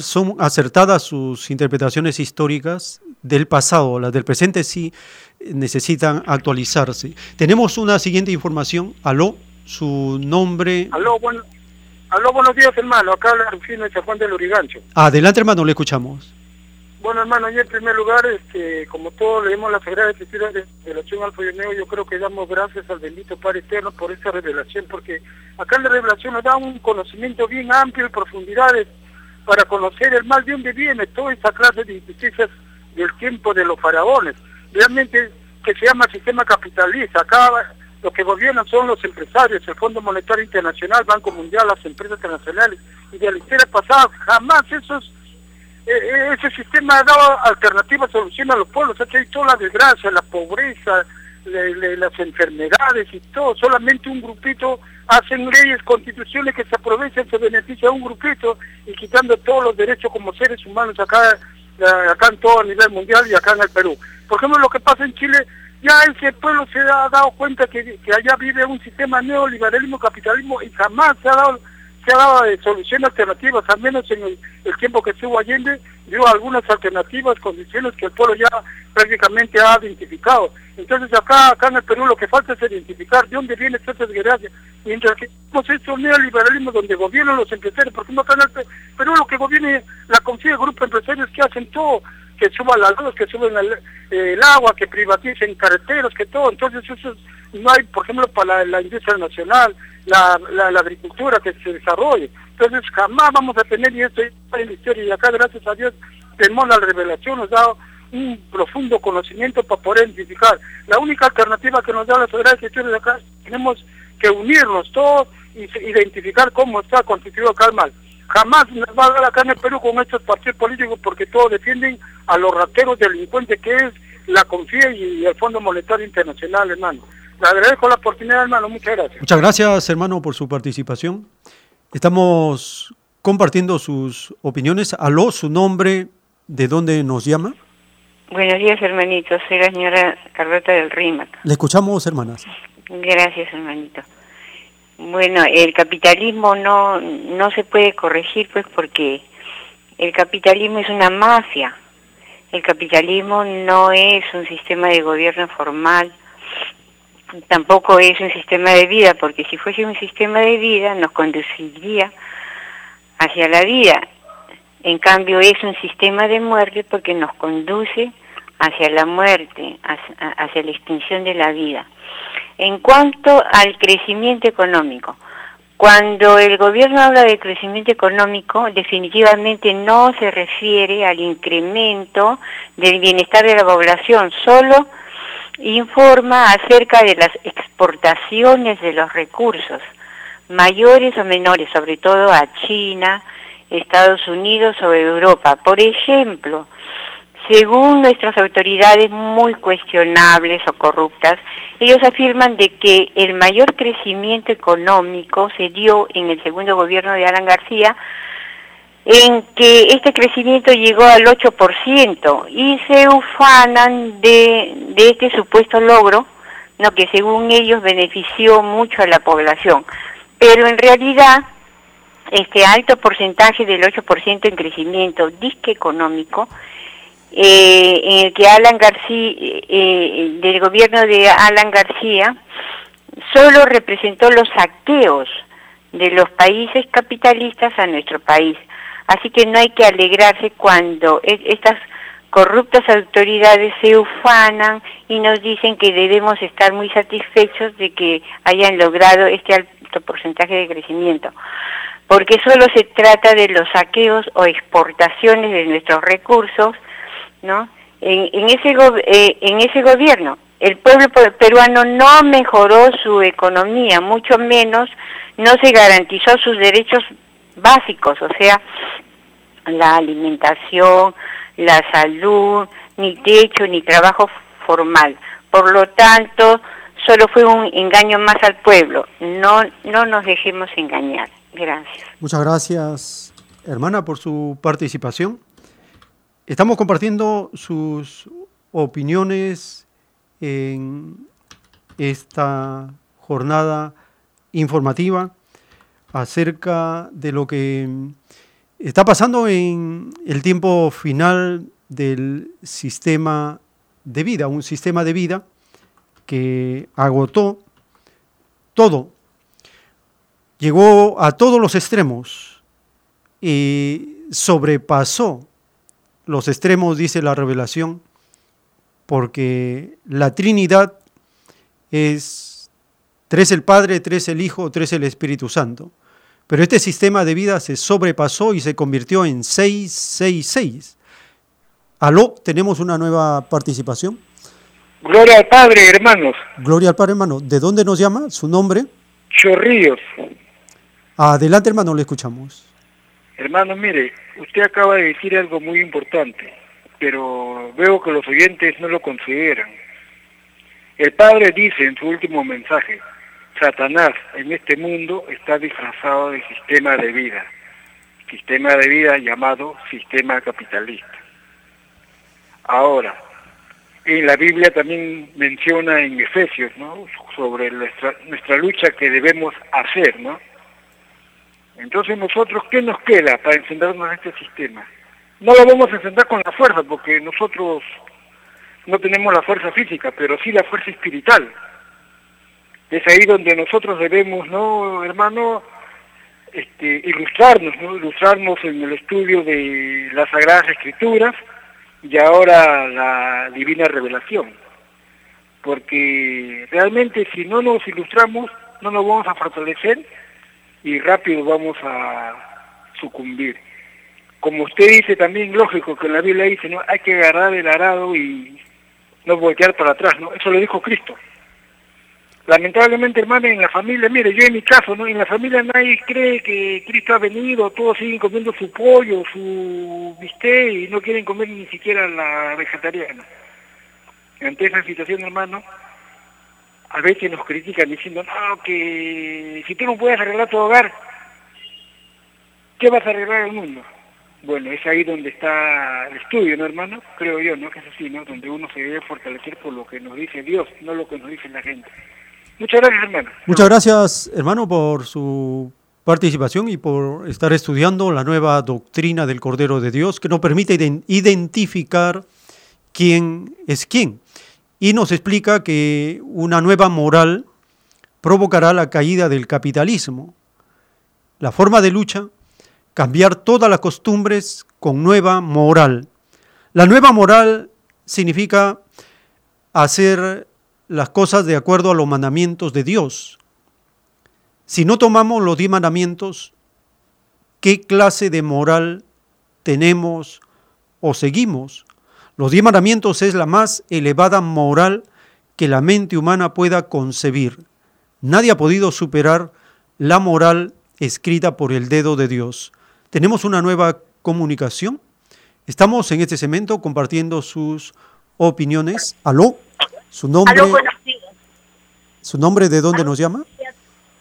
son acertadas sus interpretaciones históricas del pasado, las del presente sí necesitan actualizarse. Tenemos una siguiente información. Aló, su nombre. Aló, bueno, aló buenos días, hermano. Acá habla Rufino de Juan del Urigancho. Adelante, hermano, le escuchamos. Bueno, hermano, y en primer lugar, este, como todos leemos la Sagrada Escritura de Revelación y Omega, yo creo que damos gracias al bendito Padre Eterno por esta revelación, porque acá la revelación nos da un conocimiento bien amplio y profundidades para conocer el mal de dónde viene toda esta clase de injusticias del tiempo de los faraones. Realmente que se llama sistema capitalista. Acá los que gobiernan son los empresarios, el Fondo Monetario Internacional, Banco Mundial, las empresas internacionales. Y de la historia pasada jamás esos ese sistema ha dado alternativas, soluciones a los pueblos, ha traído toda la desgracia, la pobreza, las enfermedades y todo. Solamente un grupito hacen leyes, constituciones que se aprovechan, se beneficia a un grupito y quitando todos los derechos como seres humanos acá, eh, acá en todo a nivel mundial y acá en el Perú. Por ejemplo, lo que pasa en Chile, ya ese pueblo se ha dado cuenta que, que allá vive un sistema neoliberalismo, capitalismo y jamás se ha dado se ha dado de soluciones alternativas, al menos en el, tiempo que estuvo Allende, dio algunas alternativas, condiciones que el pueblo ya prácticamente ha identificado. Entonces acá, acá en el Perú lo que falta es identificar de dónde viene esta desgracia. Mientras que tenemos estos neoliberalismo donde gobiernan los empresarios, por ejemplo acá en el Perú lo que gobierna la confía de grupos empresarios que hacen todo, que suban la luz, que suben el, agua, que privaticen carreteros, que todo. Entonces eso no hay, por ejemplo, para la industria nacional, la, la, agricultura que se desarrolle. Entonces jamás vamos a tener, y esto es la historia, y acá gracias a Dios tenemos la revelación, nos da un profundo conocimiento para poder identificar. La única alternativa que nos da la Sagrada Escritura de acá, tenemos que unirnos todos y identificar cómo está constituido acá el mal. Jamás nos va a dar acá en el Perú con estos partidos políticos porque todos defienden a los rateros delincuentes que es la CONFIE y el Fondo Monetario Internacional, hermano. Le agradezco la oportunidad, hermano. Muchas gracias. Muchas gracias, hermano, por su participación. Estamos compartiendo sus opiniones. Aló, su nombre, ¿de dónde nos llama? Buenos días, hermanito. Soy la señora Carlota del Rímac. Le escuchamos, hermanas. Gracias, hermanito. Bueno, el capitalismo no, no se puede corregir, pues, porque el capitalismo es una mafia. El capitalismo no es un sistema de gobierno formal tampoco es un sistema de vida, porque si fuese un sistema de vida nos conduciría hacia la vida. En cambio es un sistema de muerte porque nos conduce hacia la muerte, hacia, la extinción de la vida. En cuanto al crecimiento económico, cuando el gobierno habla de crecimiento económico, definitivamente no se refiere al incremento del bienestar de la población, solo informa acerca de las exportaciones de los recursos, mayores o menores, sobre todo a China Estados Unidos o Europa. Por ejemplo, según nuestras autoridades muy cuestionables o corruptas, ellos afirman de que el mayor crecimiento económico se dio en el segundo gobierno de Alan García, en que este crecimiento llegó al 8% y se ufanan de, de este supuesto logro, no que según ellos benefició mucho a la población. Pero en realidad, este alto porcentaje del 8% en crecimiento disque económico, eh, en el que Alan García, eh, del gobierno de Alan García, solo representó los saqueos de los países capitalistas a nuestro país. Así que no hay que alegrarse cuando e, estas corruptas autoridades se ufanan y nos dicen que debemos estar muy satisfechos de que hayan logrado este alto porcentaje de crecimiento, porque solo se trata de los saqueos o exportaciones de nuestros recursos, ¿no? En, ese, eh, en ese gobierno, el pueblo peruano no mejoró su economía, mucho menos no se garantizó sus derechos básicos, o sea, la alimentación, la salud, ni techo, ni trabajo formal. Por lo tanto, solo fue un engaño más al pueblo. No, no nos dejemos engañar. Gracias. Muchas gracias, hermana, por su participación. Estamos compartiendo sus opiniones en esta jornada informativa acerca de lo que está pasando en el tiempo final del sistema de vida, un sistema de vida que agotó todo, llegó a todos los extremos y sobrepasó los extremos, dice la revelación, porque la Trinidad es tres el Padre, tres el Hijo, tres el Espíritu Santo. Pero este sistema de vida se sobrepasó y se convirtió en 666. Aló, tenemos una nueva participación. Gloria al Padre, hermanos. Gloria al Padre, hermano. ¿De dónde nos llama? ¿Su nombre? Chorrillos. Adelante, hermano, le escuchamos. Hermano, mire, usted acaba de decir algo muy importante, pero veo que los oyentes no lo consideran. El Padre dice en su último mensaje, Satanás en este mundo está disfrazado de sistema de vida, sistema de vida llamado sistema capitalista. Ahora, en la Biblia también menciona en Efesios, ¿no? Sobre nuestra, nuestra lucha que debemos hacer, ¿no? Entonces nosotros, ¿qué nos queda para encendernos a este sistema? No lo vamos a encender con la fuerza, porque nosotros no tenemos la fuerza física, pero sí la fuerza espiritual. Es ahí donde nosotros debemos, ¿no, hermano? Este, ilustrarnos, ¿no? Ilustrarnos en el estudio de las Sagradas Escrituras y ahora la Divina Revelación. Porque realmente si no nos ilustramos, no nos vamos a fortalecer y rápido vamos a sucumbir. Como usted dice también, lógico que la Biblia dice, ¿no? Hay que agarrar el arado y no voltear para atrás, ¿no? Eso lo dijo Cristo lamentablemente, hermano, en la familia, mire, yo en mi caso, ¿no? En la familia nadie cree que Cristo ha venido, todos siguen comiendo su pollo, su bistec y no quieren comer ni siquiera la vegetariana. Ante esa situación, hermano, a veces nos critican diciendo, no, que si tú no puedes arreglar tu hogar, ¿qué vas a arreglar el mundo? Bueno, es ahí donde está el estudio, ¿no, hermano? Creo yo, ¿no? Que es así, ¿no? Donde uno se debe fortalecer por lo que nos dice Dios, no lo que nos dice la gente. Muchas gracias, hermano. Muchas gracias, hermano, por su participación y por estar estudiando la nueva doctrina del Cordero de Dios que nos permite identificar quién es quién. Y nos explica que una nueva moral provocará la caída del capitalismo. La forma de lucha, cambiar todas las costumbres con nueva moral. La nueva moral significa hacer las cosas de acuerdo a los mandamientos de Dios. Si no tomamos los diez mandamientos, ¿qué clase de moral tenemos o seguimos? Los diez mandamientos es la más elevada moral que la mente humana pueda concebir. Nadie ha podido superar la moral escrita por el dedo de Dios. Tenemos una nueva comunicación. Estamos en este segmento compartiendo sus opiniones. Aló, su nombre. Aló, buenos días. ¿Su nombre de dónde nos llama?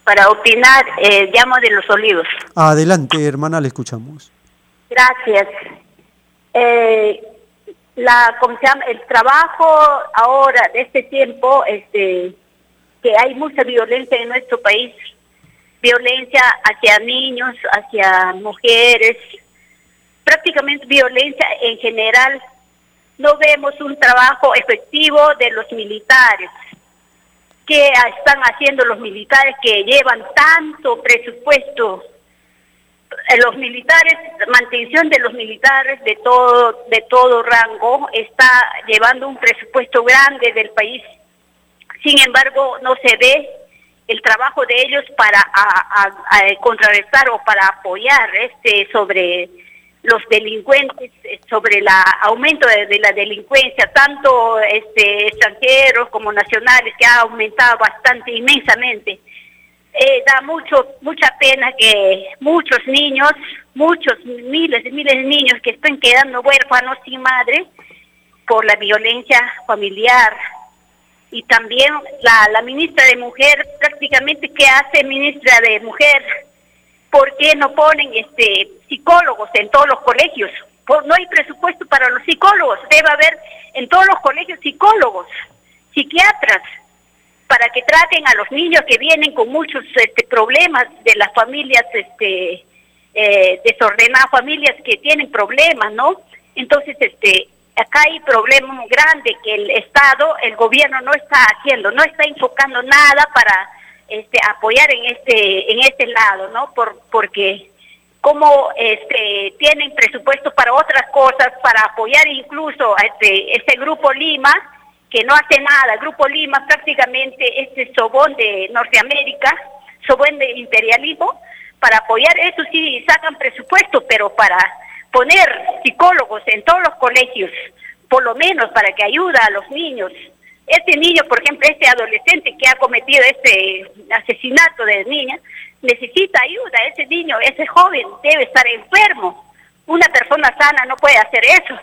Para opinar, eh, llamo de Los Olivos. Adelante, hermana, le escuchamos. Gracias. Eh, la, ¿cómo se llama? El trabajo ahora, de este tiempo, este, que hay mucha violencia en nuestro país, violencia hacia niños, hacia mujeres, prácticamente violencia en general. No vemos un trabajo efectivo de los militares. ¿Qué están haciendo los militares que llevan tanto presupuesto los militares, mantención de los militares de todo, de todo rango, está llevando un presupuesto grande del país. Sin embargo, no se ve el trabajo de ellos para contrarrestar o para apoyar este sobre los delincuentes, sobre el aumento de, la delincuencia, tanto este, extranjeros como nacionales, que ha aumentado bastante, inmensamente. Eh, da mucho mucha pena que muchos niños, muchos miles y miles de niños que están quedando huérfanos sin madre por la violencia familiar. Y también la, la ministra de Mujer, prácticamente, ¿qué hace ministra de Mujer? ¿Por qué no ponen este psicólogos en todos los colegios? no hay presupuesto para los psicólogos. Debe haber en todos los colegios psicólogos, psiquiatras, para que traten a los niños que vienen con muchos este, problemas de las familias este, eh, desordenadas, familias que tienen problemas, ¿no? Entonces, este, acá hay problema muy grande que el Estado, el gobierno no está haciendo, no está enfocando nada para este, apoyar en este, en este lado, ¿no? Por, porque como este, tienen presupuesto para otras cosas, para apoyar incluso a este, este grupo Lima, que no hace nada. El Grupo Lima prácticamente este sobón de Norteamérica, sobón de imperialismo, para apoyar eso sí sacan presupuesto, pero para poner psicólogos en todos los colegios, por lo menos para que ayude a los niños. Este niño, por ejemplo, este adolescente que ha cometido este asesinato de niña, necesita ayuda. Ese niño, ese joven debe estar enfermo. Una persona sana no puede hacer eso.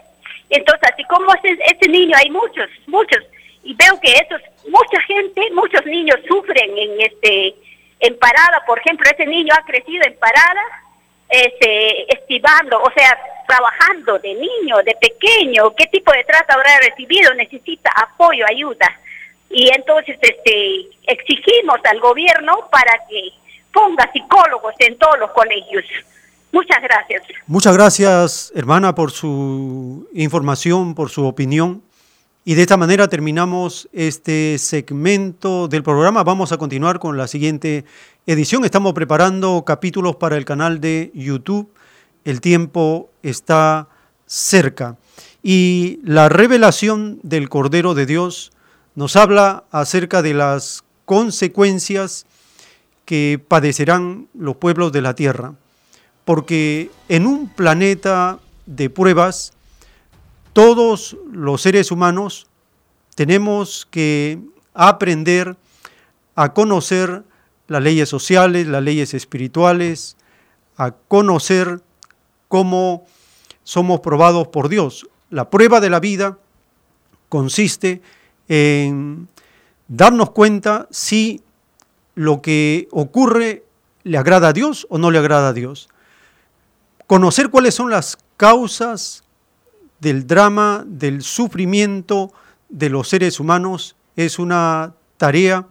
Entonces, así como ese, ese niño, hay muchos, muchos, y veo que esos, mucha gente, muchos niños sufren en este, en parada, por ejemplo, ese niño ha crecido en parada, este, estivando, o sea, trabajando de niño, de pequeño, qué tipo de trato habrá recibido, necesita apoyo, ayuda. Y entonces este, exigimos al gobierno para que ponga psicólogos en todos los colegios. Muchas gracias. Muchas gracias, hermana, por su información, por su opinión. Y de esta manera terminamos este segmento del programa. Vamos a continuar con la siguiente edición. Estamos preparando capítulos para el canal de YouTube. El tiempo está cerca. Y la revelación del Cordero de Dios nos habla acerca de las consecuencias que padecerán los pueblos de la tierra porque en un planeta de pruebas, todos los seres humanos tenemos que aprender a conocer las leyes sociales, las leyes espirituales, a conocer cómo somos probados por Dios. La prueba de la vida consiste en darnos cuenta si lo que ocurre le agrada a Dios o no le agrada a Dios conocer cuáles son las causas del drama, del sufrimiento de los seres humanos es una tarea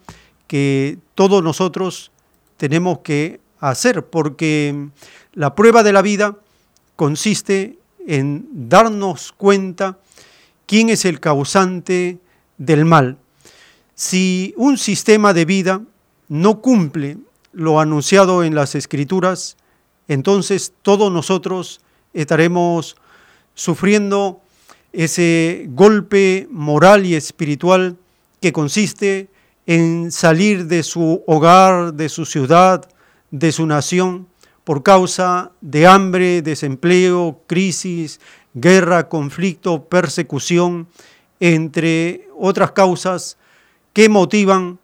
que todos nosotros tenemos que hacer, porque la prueba de la vida consiste en darnos cuenta quién es el causante del mal. Si un sistema de vida no cumple lo anunciado en las escrituras, entonces todos nosotros estaremos sufriendo ese golpe moral y espiritual que consiste en salir de su hogar, de su ciudad, de su nación, por causa de hambre, desempleo, crisis, guerra, conflicto, persecución, entre otras causas que motivan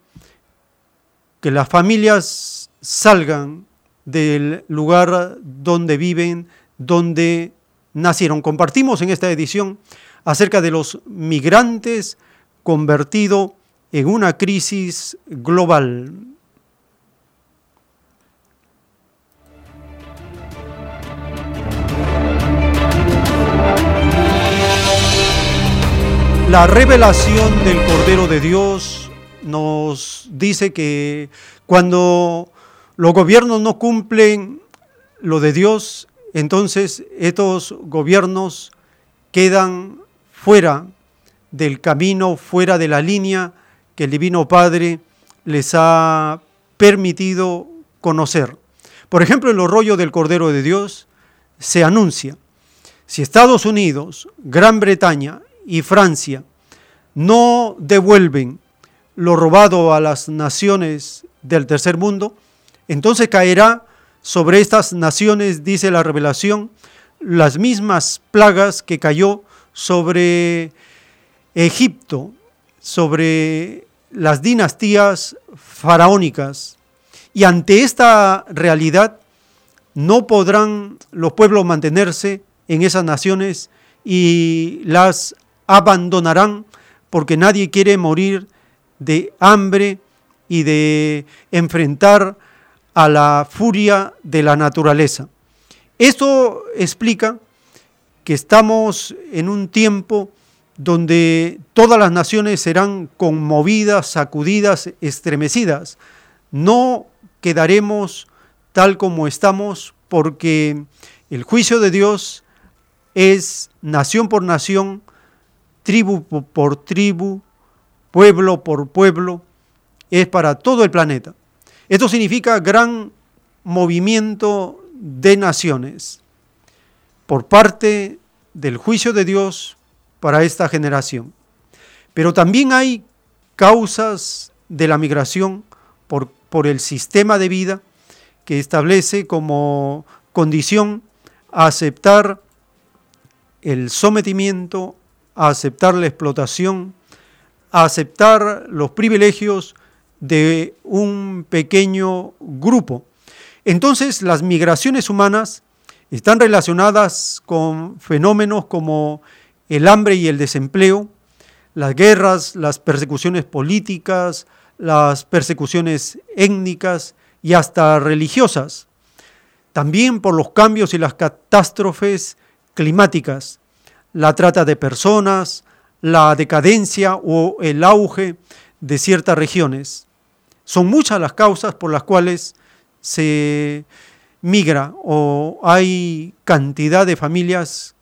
que las familias salgan del lugar donde viven, donde nacieron. Compartimos en esta edición acerca de los migrantes convertidos en una crisis global. La revelación del Cordero de Dios nos dice que cuando los gobiernos no cumplen lo de Dios, entonces estos gobiernos quedan fuera del camino, fuera de la línea que el Divino Padre les ha permitido conocer. Por ejemplo, en los rollos del Cordero de Dios se anuncia, si Estados Unidos, Gran Bretaña y Francia no devuelven lo robado a las naciones del tercer mundo, entonces caerá sobre estas naciones, dice la revelación, las mismas plagas que cayó sobre Egipto, sobre las dinastías faraónicas. Y ante esta realidad no podrán los pueblos mantenerse en esas naciones y las abandonarán porque nadie quiere morir de hambre y de enfrentar a la furia de la naturaleza. Esto explica que estamos en un tiempo donde todas las naciones serán conmovidas, sacudidas, estremecidas. No quedaremos tal como estamos porque el juicio de Dios es nación por nación, tribu por tribu, pueblo por pueblo, es para todo el planeta. Esto significa gran movimiento de naciones por parte del juicio de Dios para esta generación. Pero también hay causas de la migración por, por el sistema de vida que establece como condición aceptar el sometimiento aceptar la explotación, aceptar los privilegios de un pequeño grupo. Entonces las migraciones humanas están relacionadas con fenómenos como el hambre y el desempleo, las guerras, las persecuciones políticas, las persecuciones étnicas y hasta religiosas. También por los cambios y las catástrofes climáticas la trata de personas, la decadencia o el auge de ciertas regiones. Son muchas las causas por las cuales se migra o hay cantidad de familias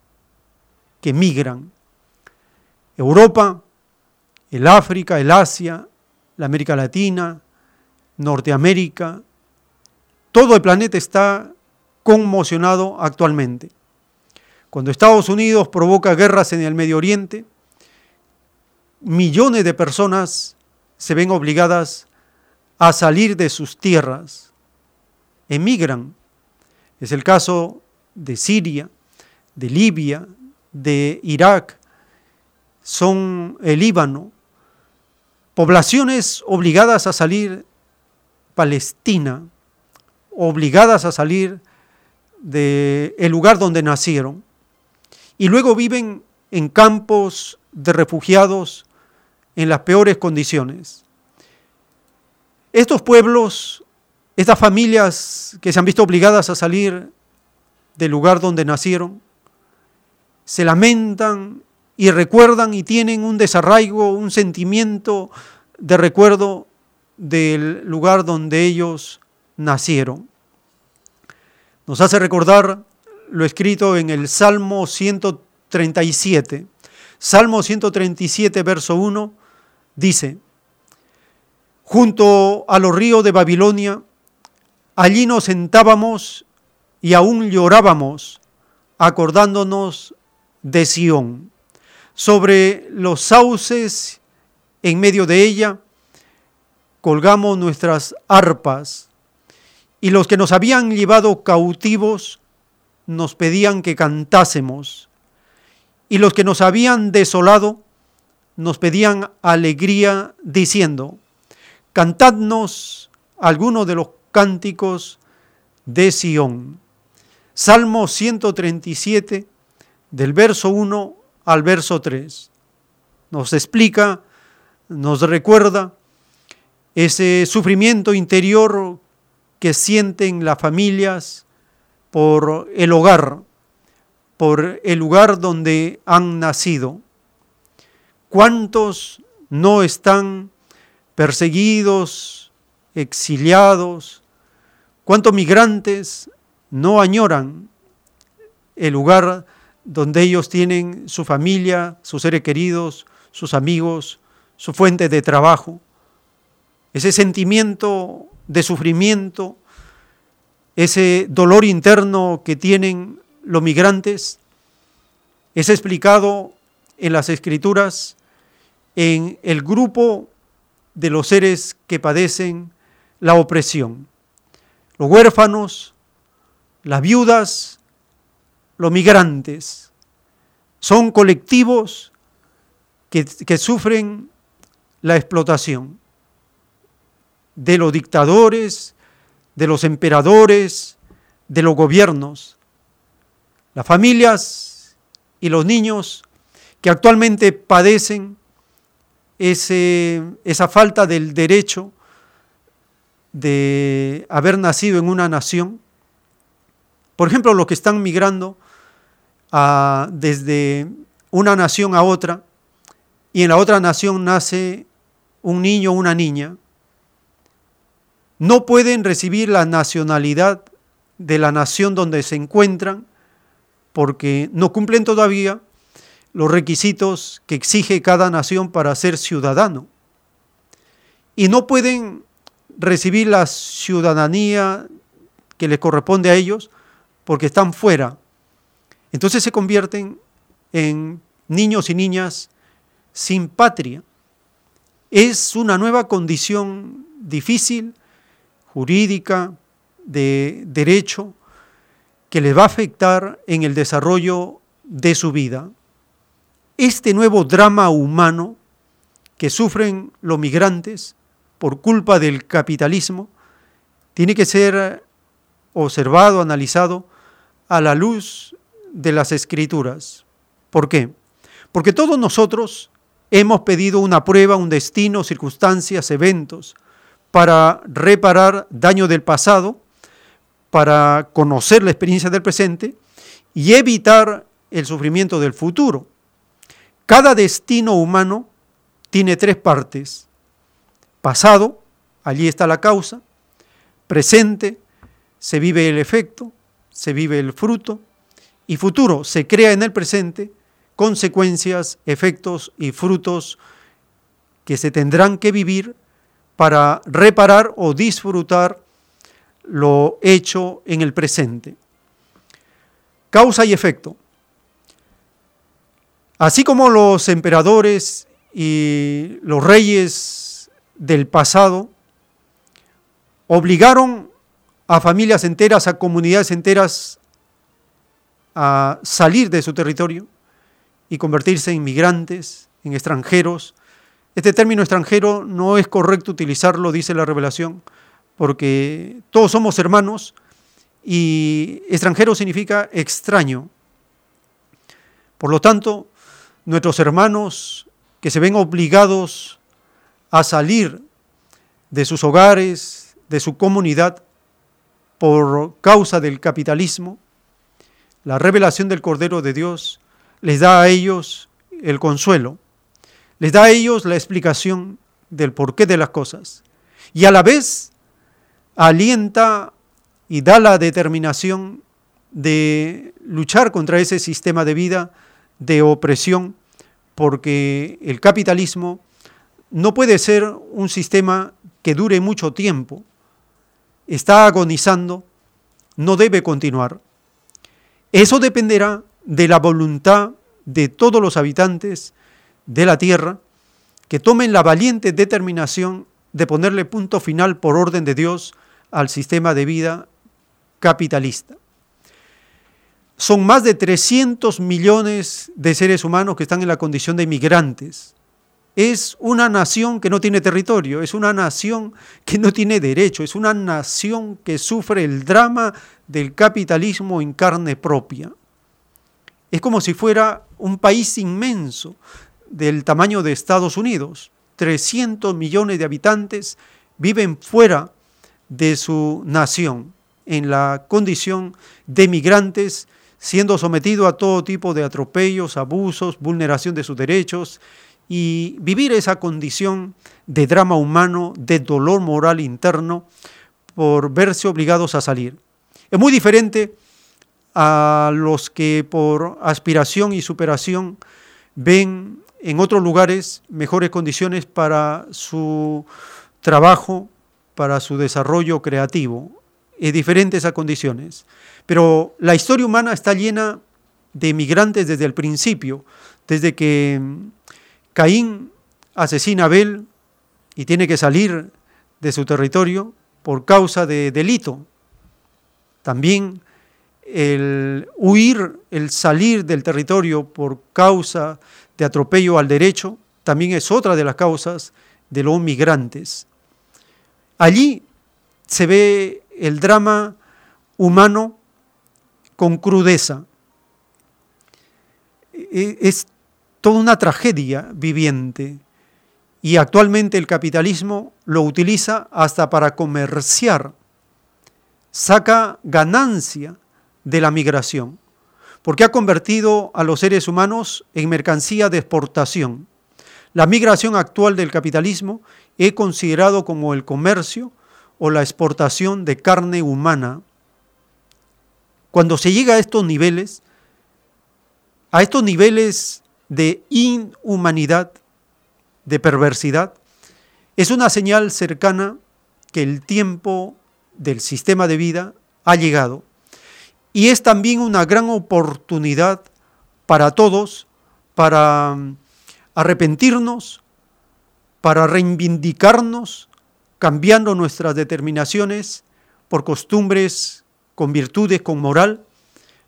que migran. Europa, el África, el Asia, la América Latina, Norteamérica, todo el planeta está conmocionado actualmente. Cuando Estados Unidos provoca guerras en el Medio Oriente, millones de personas se ven obligadas a salir de sus tierras, emigran. Es el caso de Siria, de Libia, de Irak, son el Líbano, poblaciones obligadas a salir Palestina, obligadas a salir del lugar donde nacieron y luego viven en campos de refugiados en las peores condiciones. Estos pueblos, estas familias que se han visto obligadas a salir del lugar donde nacieron, se lamentan y recuerdan y tienen un desarraigo, un sentimiento de recuerdo del lugar donde ellos nacieron. Nos hace recordar lo escrito en el Salmo 137. Salmo 137, verso 1, dice, junto a los ríos de Babilonia, allí nos sentábamos y aún llorábamos, acordándonos de Sión. Sobre los sauces en medio de ella, colgamos nuestras arpas, y los que nos habían llevado cautivos nos pedían que cantásemos, y los que nos habían desolado nos pedían alegría diciendo, cantadnos algunos de los cánticos de Sión. Salmo 137, del verso 1 al verso 3. Nos explica, nos recuerda ese sufrimiento interior que sienten las familias por el hogar, por el lugar donde han nacido. ¿Cuántos no están perseguidos, exiliados? ¿Cuántos migrantes no añoran el lugar donde ellos tienen su familia, sus seres queridos, sus amigos, su fuente de trabajo? Ese sentimiento de sufrimiento, ese dolor interno que tienen los migrantes, es explicado en las escrituras en el grupo de los seres que padecen la opresión. Los huérfanos, las viudas, los migrantes, son colectivos que, sufren la explotación de los dictadores, de los emperadores, de los gobiernos. Las familias y los niños que actualmente padecen esa falta del derecho de haber nacido en una nación. Por ejemplo, los que están migrando a, desde una nación a otra y en la otra nación nace un niño o una niña, no pueden recibir la nacionalidad de la nación donde se encuentran porque no cumplen todavía los requisitos que exige cada nación para ser ciudadano. Y no pueden recibir la ciudadanía que les corresponde a ellos porque están fuera. Entonces se convierten en niños y niñas sin patria. Es una nueva condición difícil, jurídica, de derecho, que les va a afectar en el desarrollo de su vida. Este nuevo drama humano que sufren los migrantes por culpa del capitalismo tiene que ser observado, analizado a la luz de las escrituras. ¿Por qué? Porque todos nosotros hemos pedido una prueba, un destino, circunstancias, eventos, para reparar daño del pasado, para conocer la experiencia del presente y evitar el sufrimiento del futuro. Cada destino humano tiene tres partes. Pasado, allí está la causa. Presente, se vive el efecto, se vive el fruto. Y futuro, se crea en el presente consecuencias, efectos y frutos que se tendrán que vivir para reparar o disfrutar lo hecho en el presente. Causa y efecto. Así como los emperadores y los reyes del pasado obligaron a familias enteras, a comunidades enteras a salir de su territorio y convertirse en migrantes, en extranjeros. Este término extranjero no es correcto utilizarlo, dice la revelación, porque todos somos hermanos y extranjero significa extraño. Por lo tanto, nuestros hermanos que se ven obligados a salir de sus hogares, de su comunidad, por causa del capitalismo, la revelación del Cordero de Dios les da a ellos el consuelo, les da a ellos la explicación del porqué de las cosas y a la vez alienta y da la determinación de luchar contra ese sistema de vida de opresión, porque el capitalismo no puede ser un sistema que dure mucho tiempo. Está agonizando, no debe continuar. Eso dependerá de la voluntad de todos los habitantes de la tierra que tomen la valiente determinación de ponerle punto final por orden de Dios al sistema de vida capitalista. Son más de 300 millones de seres humanos que están en la condición de inmigrantes. es una nación que no tiene territorio, es una nación que no tiene derecho, es una nación que sufre el drama del capitalismo en carne propia. Es como si fuera un país inmenso del tamaño de Estados Unidos. 300 millones de habitantes viven fuera de su nación, en la condición de migrantes, siendo sometidos a todo tipo de atropellos, abusos, vulneración de sus derechos, y vivir esa condición de drama humano, de dolor moral interno, por verse obligados a salir. Es muy diferente a los que por aspiración y superación ven en otros lugares mejores condiciones para su trabajo, para su desarrollo creativo. Es diferente esas condiciones. Pero la historia humana está llena de migrantes desde el principio, desde que Caín asesina a Abel y tiene que salir de su territorio por causa de delito. También el huir, el salir del territorio por causa de atropello al derecho, también es otra de las causas de los migrantes. Allí se ve el drama humano con crudeza. E, es toda una tragedia viviente. Y actualmente el capitalismo lo utiliza hasta para comerciar, saca ganancia de la migración, porque ha convertido a los seres humanos en mercancía de exportación. La migración actual del capitalismo es considerado como el comercio o la exportación de carne humana. Cuando se llega a estos niveles, a estos niveles de inhumanidad, de perversidad, es una señal cercana que el tiempo del sistema de vida ha llegado. Y es también una gran oportunidad para todos para mm, arrepentirnos, para reivindicarnos, cambiando nuestras determinaciones por costumbres, con virtudes, con moral,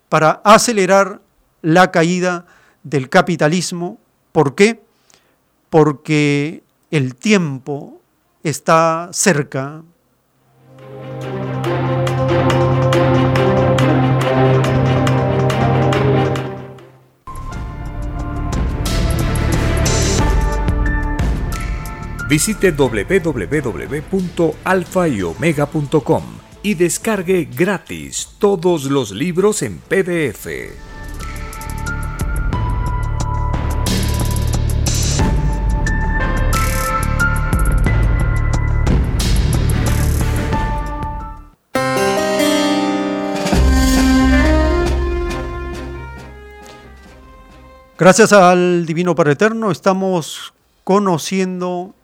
para acelerar la caída del capitalismo. ¿Por qué? Porque el tiempo está cerca. Visite www.alfayomega.com y descargue gratis todos los libros en PDF. Gracias al Divino Padre Eterno estamos conociendo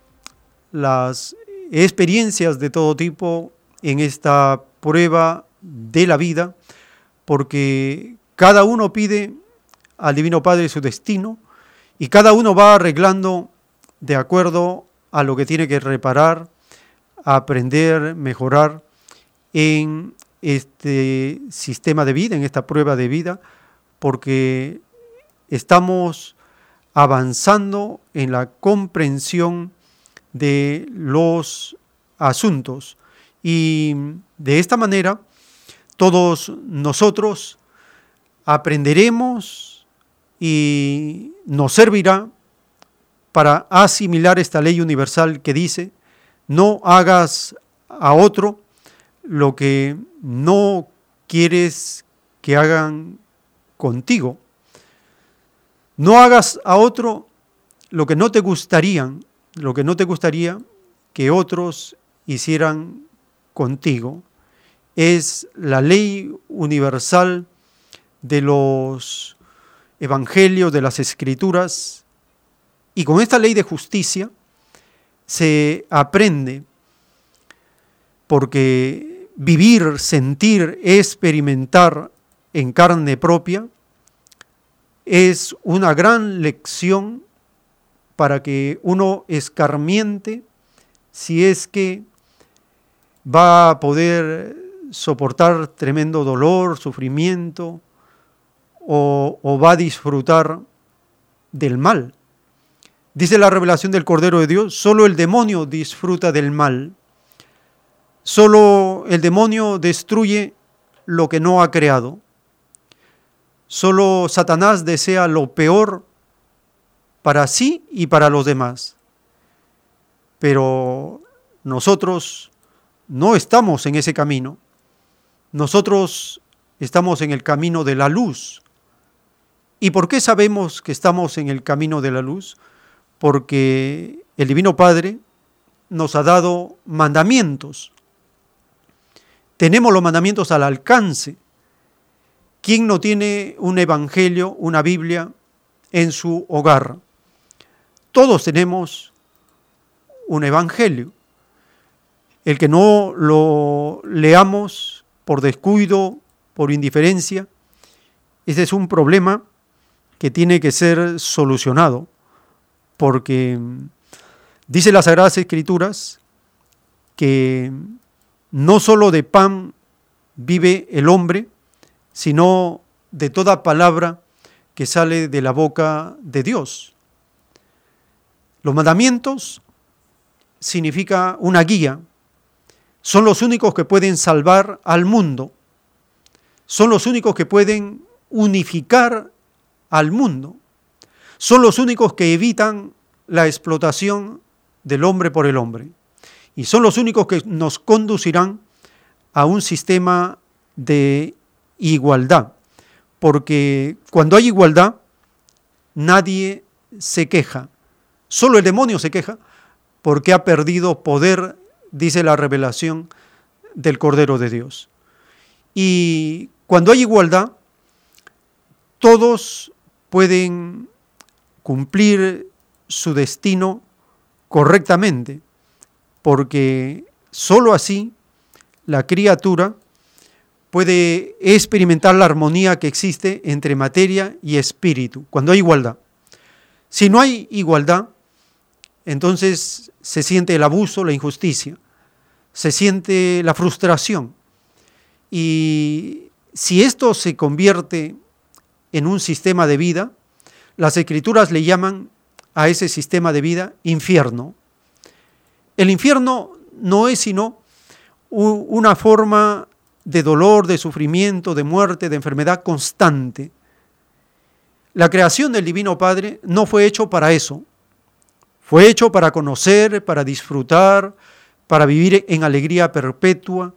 las experiencias de todo tipo en esta prueba de la vida, porque cada uno pide al Divino Padre su destino y cada uno va arreglando de acuerdo a lo que tiene que reparar, aprender, mejorar en este sistema de vida, en esta prueba de vida, porque estamos avanzando en la comprensión de los asuntos y de esta manera todos nosotros aprenderemos y nos servirá para asimilar esta ley universal que dice, no hagas a otro lo que no quieres que hagan contigo. No hagas a otro lo que no te gustaría, lo que no te gustaría que otros hicieran contigo. Es la ley universal de los evangelios, de las escrituras, y con esta ley de justicia se aprende porque vivir, sentir, experimentar en carne propia es una gran lección para que uno escarmiente si es que va a poder soportar tremendo dolor, sufrimiento, o, va a disfrutar del mal. Dice la revelación del Cordero de Dios, solo el demonio disfruta del mal. Solo el demonio destruye lo que no ha creado. Solo Satanás desea lo peor para sí y para los demás. Pero nosotros no estamos en ese camino. Nosotros estamos en el camino de la luz. ¿Y por qué sabemos que estamos en el camino de la luz? porque el Divino Padre nos ha dado mandamientos. Tenemos los mandamientos al alcance. ¿Quién no tiene un evangelio, una Biblia en su hogar? Todos tenemos un evangelio. El que no lo leamos por descuido, por indiferencia, ese es un problema que tiene que ser solucionado porque dice las Sagradas Escrituras que no solo de pan vive el hombre, sino de toda palabra que sale de la boca de Dios. Los mandamientos significa una guía, son los únicos que pueden salvar al mundo, son los únicos que pueden unificar al mundo son los únicos que evitan la explotación del hombre por el hombre. Y son los únicos que nos conducirán a un sistema de igualdad. Porque cuando hay igualdad, nadie se queja. Solo el demonio se queja porque ha perdido poder, dice la revelación del Cordero de Dios. Y cuando hay igualdad, todos pueden cumplir su destino correctamente, porque sólo así la criatura puede experimentar la armonía que existe entre materia y espíritu, cuando hay igualdad. Si no hay igualdad, entonces se siente el abuso, la injusticia, se siente la frustración. Y si esto se convierte en un sistema de vida, las escrituras le llaman a ese sistema de vida infierno. El infierno no es sino una forma de dolor, de sufrimiento, de muerte, de enfermedad constante. La creación del Divino Padre no fue hecho para eso. Fue hecho para conocer, para disfrutar, para vivir en alegría perpetua.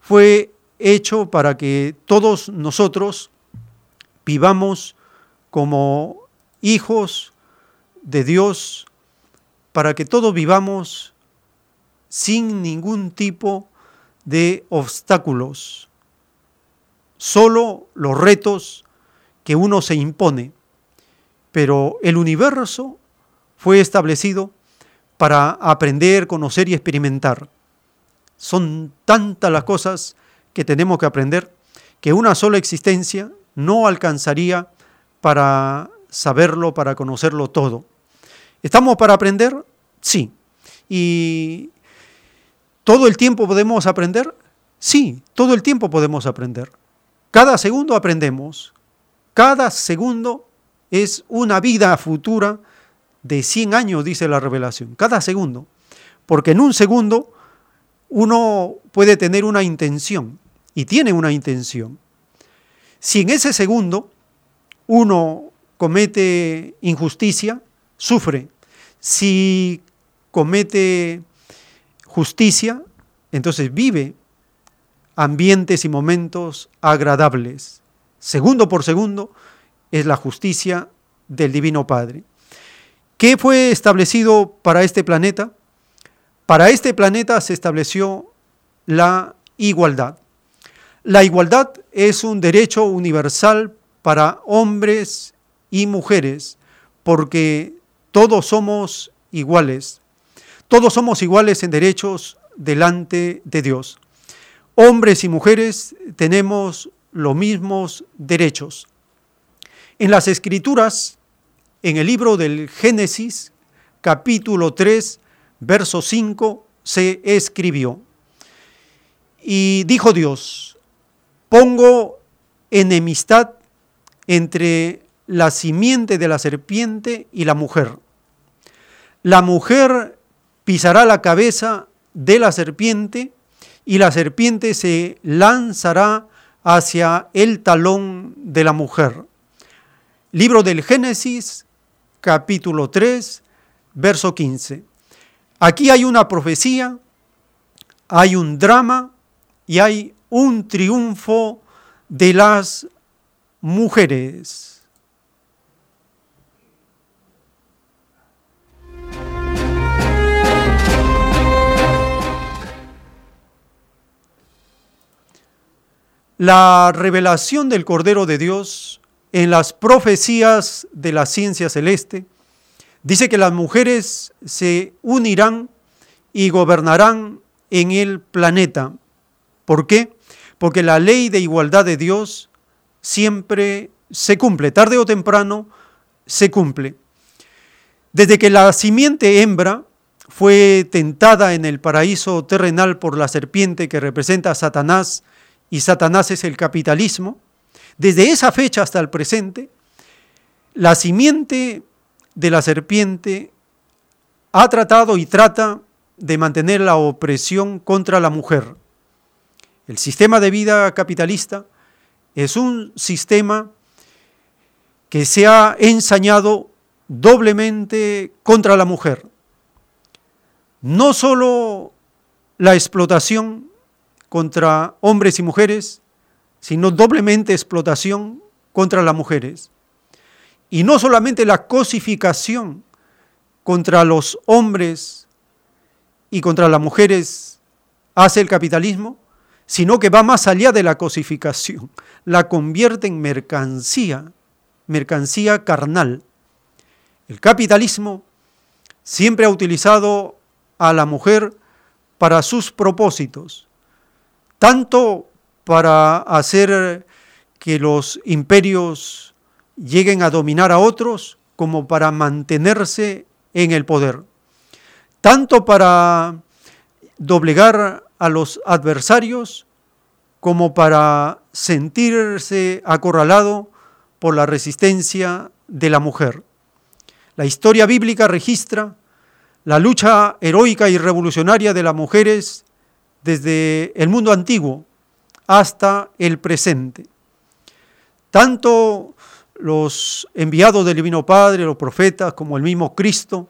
Fue hecho para que todos nosotros vivamos como hijos de Dios, para que todos vivamos sin ningún tipo de obstáculos, solo los retos que uno se impone. Pero el universo fue establecido para aprender, conocer y experimentar. Son tantas las cosas que tenemos que aprender que una sola existencia no alcanzaría para saberlo, para conocerlo todo. ¿Estamos para aprender? Sí. ¿Y todo el tiempo podemos aprender? Sí, todo el tiempo podemos aprender. Cada segundo aprendemos. Cada segundo es una vida futura de 100 años, dice la revelación. Cada segundo. Porque en un segundo uno puede tener una intención y tiene una intención. Si en ese segundo uno comete injusticia, sufre. Si comete justicia, entonces vive ambientes y momentos agradables. Segundo por segundo es la justicia del Divino Padre. ¿Qué fue establecido para este planeta? Para este planeta se estableció la igualdad. La igualdad es un derecho universal para hombres y mujeres, porque todos somos iguales. Todos somos iguales en derechos delante de Dios. Hombres y mujeres tenemos los mismos derechos. En las escrituras, en el libro del Génesis, capítulo 3, verso 5, se escribió, y dijo Dios, pongo enemistad entre la simiente de la serpiente y la mujer. la mujer pisará la cabeza de la serpiente y la serpiente se lanzará hacia el talón de la mujer. Libro del Génesis, capítulo 3, verso 15. Aquí hay una profecía, hay un drama y hay un triunfo de las mujeres. La revelación del Cordero de Dios en las profecías de la ciencia celeste dice que las mujeres se unirán y gobernarán en el planeta. ¿Por qué? Porque la ley de igualdad de Dios siempre se cumple, tarde o temprano se cumple. Desde que la simiente hembra fue tentada en el paraíso terrenal por la serpiente que representa a Satanás y Satanás es el capitalismo, desde esa fecha hasta el presente, la simiente de la serpiente ha tratado y trata de mantener la opresión contra la mujer. El sistema de vida capitalista es un sistema que se ha ensañado doblemente contra la mujer. No solo la explotación contra hombres y mujeres, sino doblemente explotación contra las mujeres. Y no solamente la cosificación contra los hombres y contra las mujeres hace el capitalismo, sino que va más allá de la cosificación, la convierte en mercancía, mercancía carnal. El capitalismo siempre ha utilizado a la mujer para sus propósitos, tanto para hacer que los imperios lleguen a dominar a otros como para mantenerse en el poder, tanto para doblegar a los adversarios como para sentirse acorralado por la resistencia de la mujer. La historia bíblica registra la lucha heroica y revolucionaria de las mujeres desde el mundo antiguo hasta el presente. Tanto los enviados del Divino Padre, los profetas, como el mismo Cristo,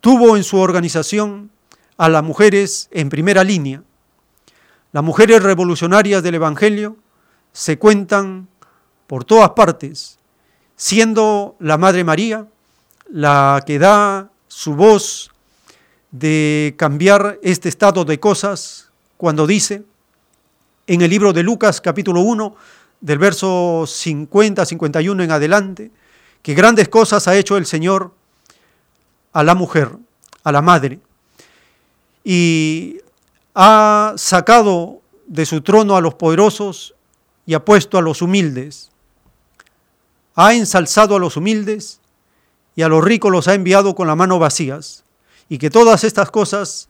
tuvo en su organización a las mujeres en primera línea. Las mujeres revolucionarias del Evangelio se cuentan por todas partes, siendo la Madre María la que da su voz de cambiar este estado de cosas cuando dice en el libro de Lucas capítulo 1 del verso 50, 51 en adelante, que grandes cosas ha hecho el Señor a la mujer, a la madre, y ha sacado de su trono a los poderosos y ha puesto a los humildes. Ha ensalzado a los humildes y a los ricos los ha enviado con la mano vacías y que todas estas cosas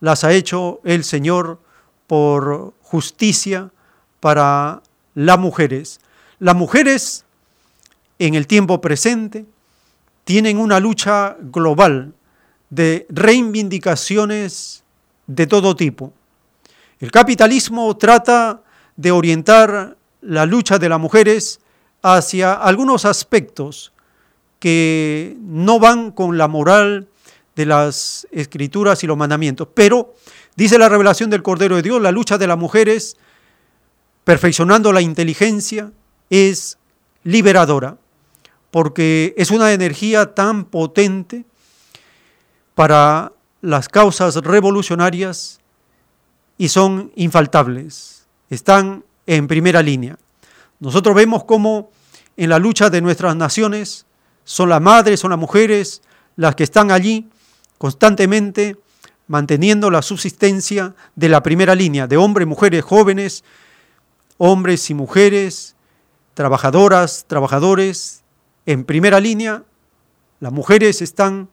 las ha hecho el Señor por justicia para las mujeres. Las mujeres en el tiempo presente tienen una lucha global de reivindicaciones de todo tipo. El capitalismo trata de orientar la lucha de las mujeres hacia algunos aspectos que no van con la moral de las escrituras y los mandamientos. Pero, dice la revelación del Cordero de Dios, la lucha de las mujeres, perfeccionando la inteligencia, es liberadora, porque es una energía tan potente para las causas revolucionarias y son infaltables, están en primera línea. Nosotros vemos cómo en la lucha de nuestras naciones son las madres, son las mujeres las que están allí constantemente manteniendo la subsistencia de la primera línea, de hombres, mujeres, jóvenes, hombres y mujeres, trabajadoras, trabajadores, en primera línea, las mujeres están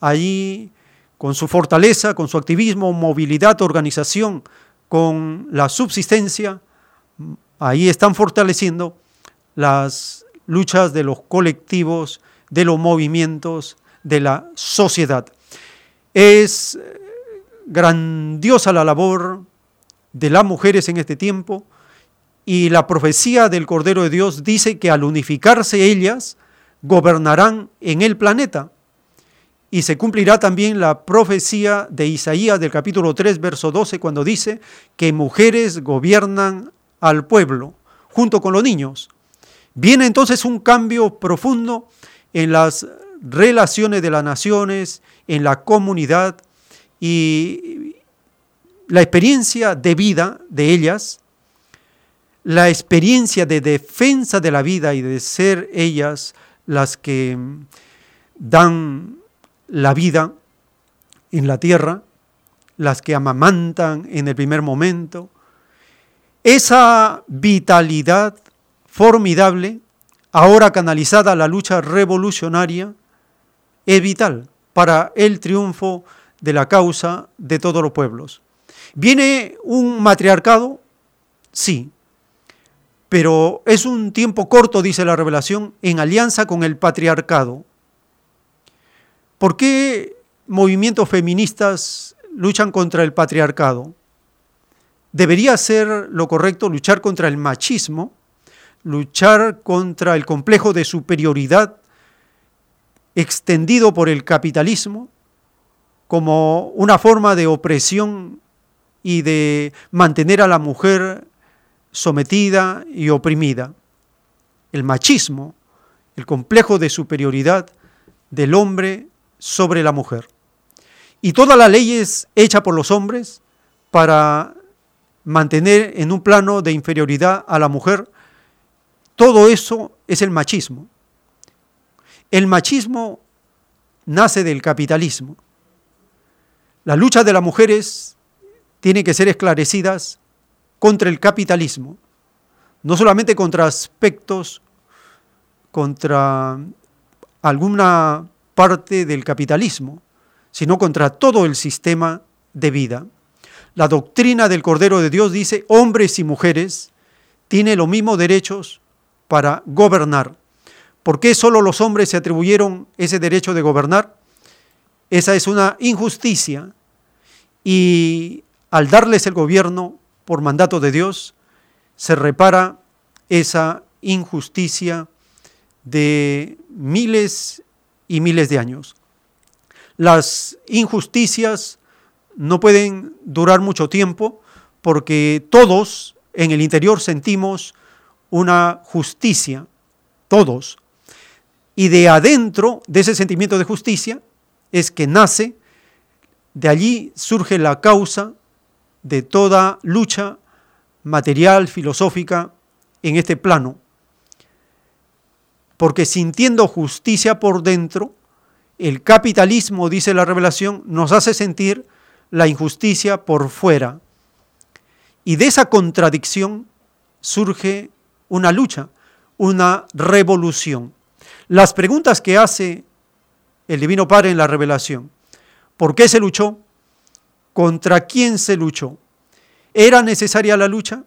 allí con su fortaleza, con su activismo, movilidad, organización, con la subsistencia, ahí están fortaleciendo las luchas de los colectivos, de los movimientos, de la sociedad. Es grandiosa la labor de las mujeres en este tiempo y la profecía del Cordero de Dios dice que al unificarse ellas gobernarán en el planeta. Y se cumplirá también la profecía de Isaías del capítulo 3, verso 12, cuando dice que mujeres gobiernan al pueblo junto con los niños. Viene entonces un cambio profundo en las relaciones de las naciones, en la comunidad y la experiencia de vida de ellas, la experiencia de defensa de la vida y de ser ellas las que dan la vida en la tierra, las que amamantan en el primer momento. Esa vitalidad formidable, ahora canalizada a la lucha revolucionaria, es vital para el triunfo de la causa de todos los pueblos. ¿Viene un matriarcado? Sí, pero es un tiempo corto, dice la revelación, en alianza con el patriarcado. ¿Por qué movimientos feministas luchan contra el patriarcado? Debería ser lo correcto luchar contra el machismo, luchar contra el complejo de superioridad extendido por el capitalismo como una forma de opresión y de mantener a la mujer sometida y oprimida. El machismo, el complejo de superioridad del hombre sobre la mujer. Y toda la ley es hecha por los hombres para mantener en un plano de inferioridad a la mujer. Todo eso es el machismo. El machismo nace del capitalismo. La lucha de las mujeres tiene que ser esclarecidas contra el capitalismo, no solamente contra aspectos, contra alguna parte del capitalismo, sino contra todo el sistema de vida. La doctrina del Cordero de Dios dice, hombres y mujeres tienen los mismos derechos para gobernar. ¿Por qué solo los hombres se atribuyeron ese derecho de gobernar? Esa es una injusticia. Y al darles el gobierno por mandato de Dios, se repara esa injusticia de miles y miles de años. Las injusticias no pueden durar mucho tiempo porque todos en el interior sentimos una justicia, todos. Y de adentro de ese sentimiento de justicia es que nace, de allí surge la causa de toda lucha material, filosófica, en este plano. Porque sintiendo justicia por dentro, el capitalismo, dice la revelación, nos hace sentir la injusticia por fuera. Y de esa contradicción surge una lucha, una revolución. Las preguntas que hace el Divino Padre en la revelación, ¿por qué se luchó? ¿Contra quién se luchó? ¿Era necesaria la lucha?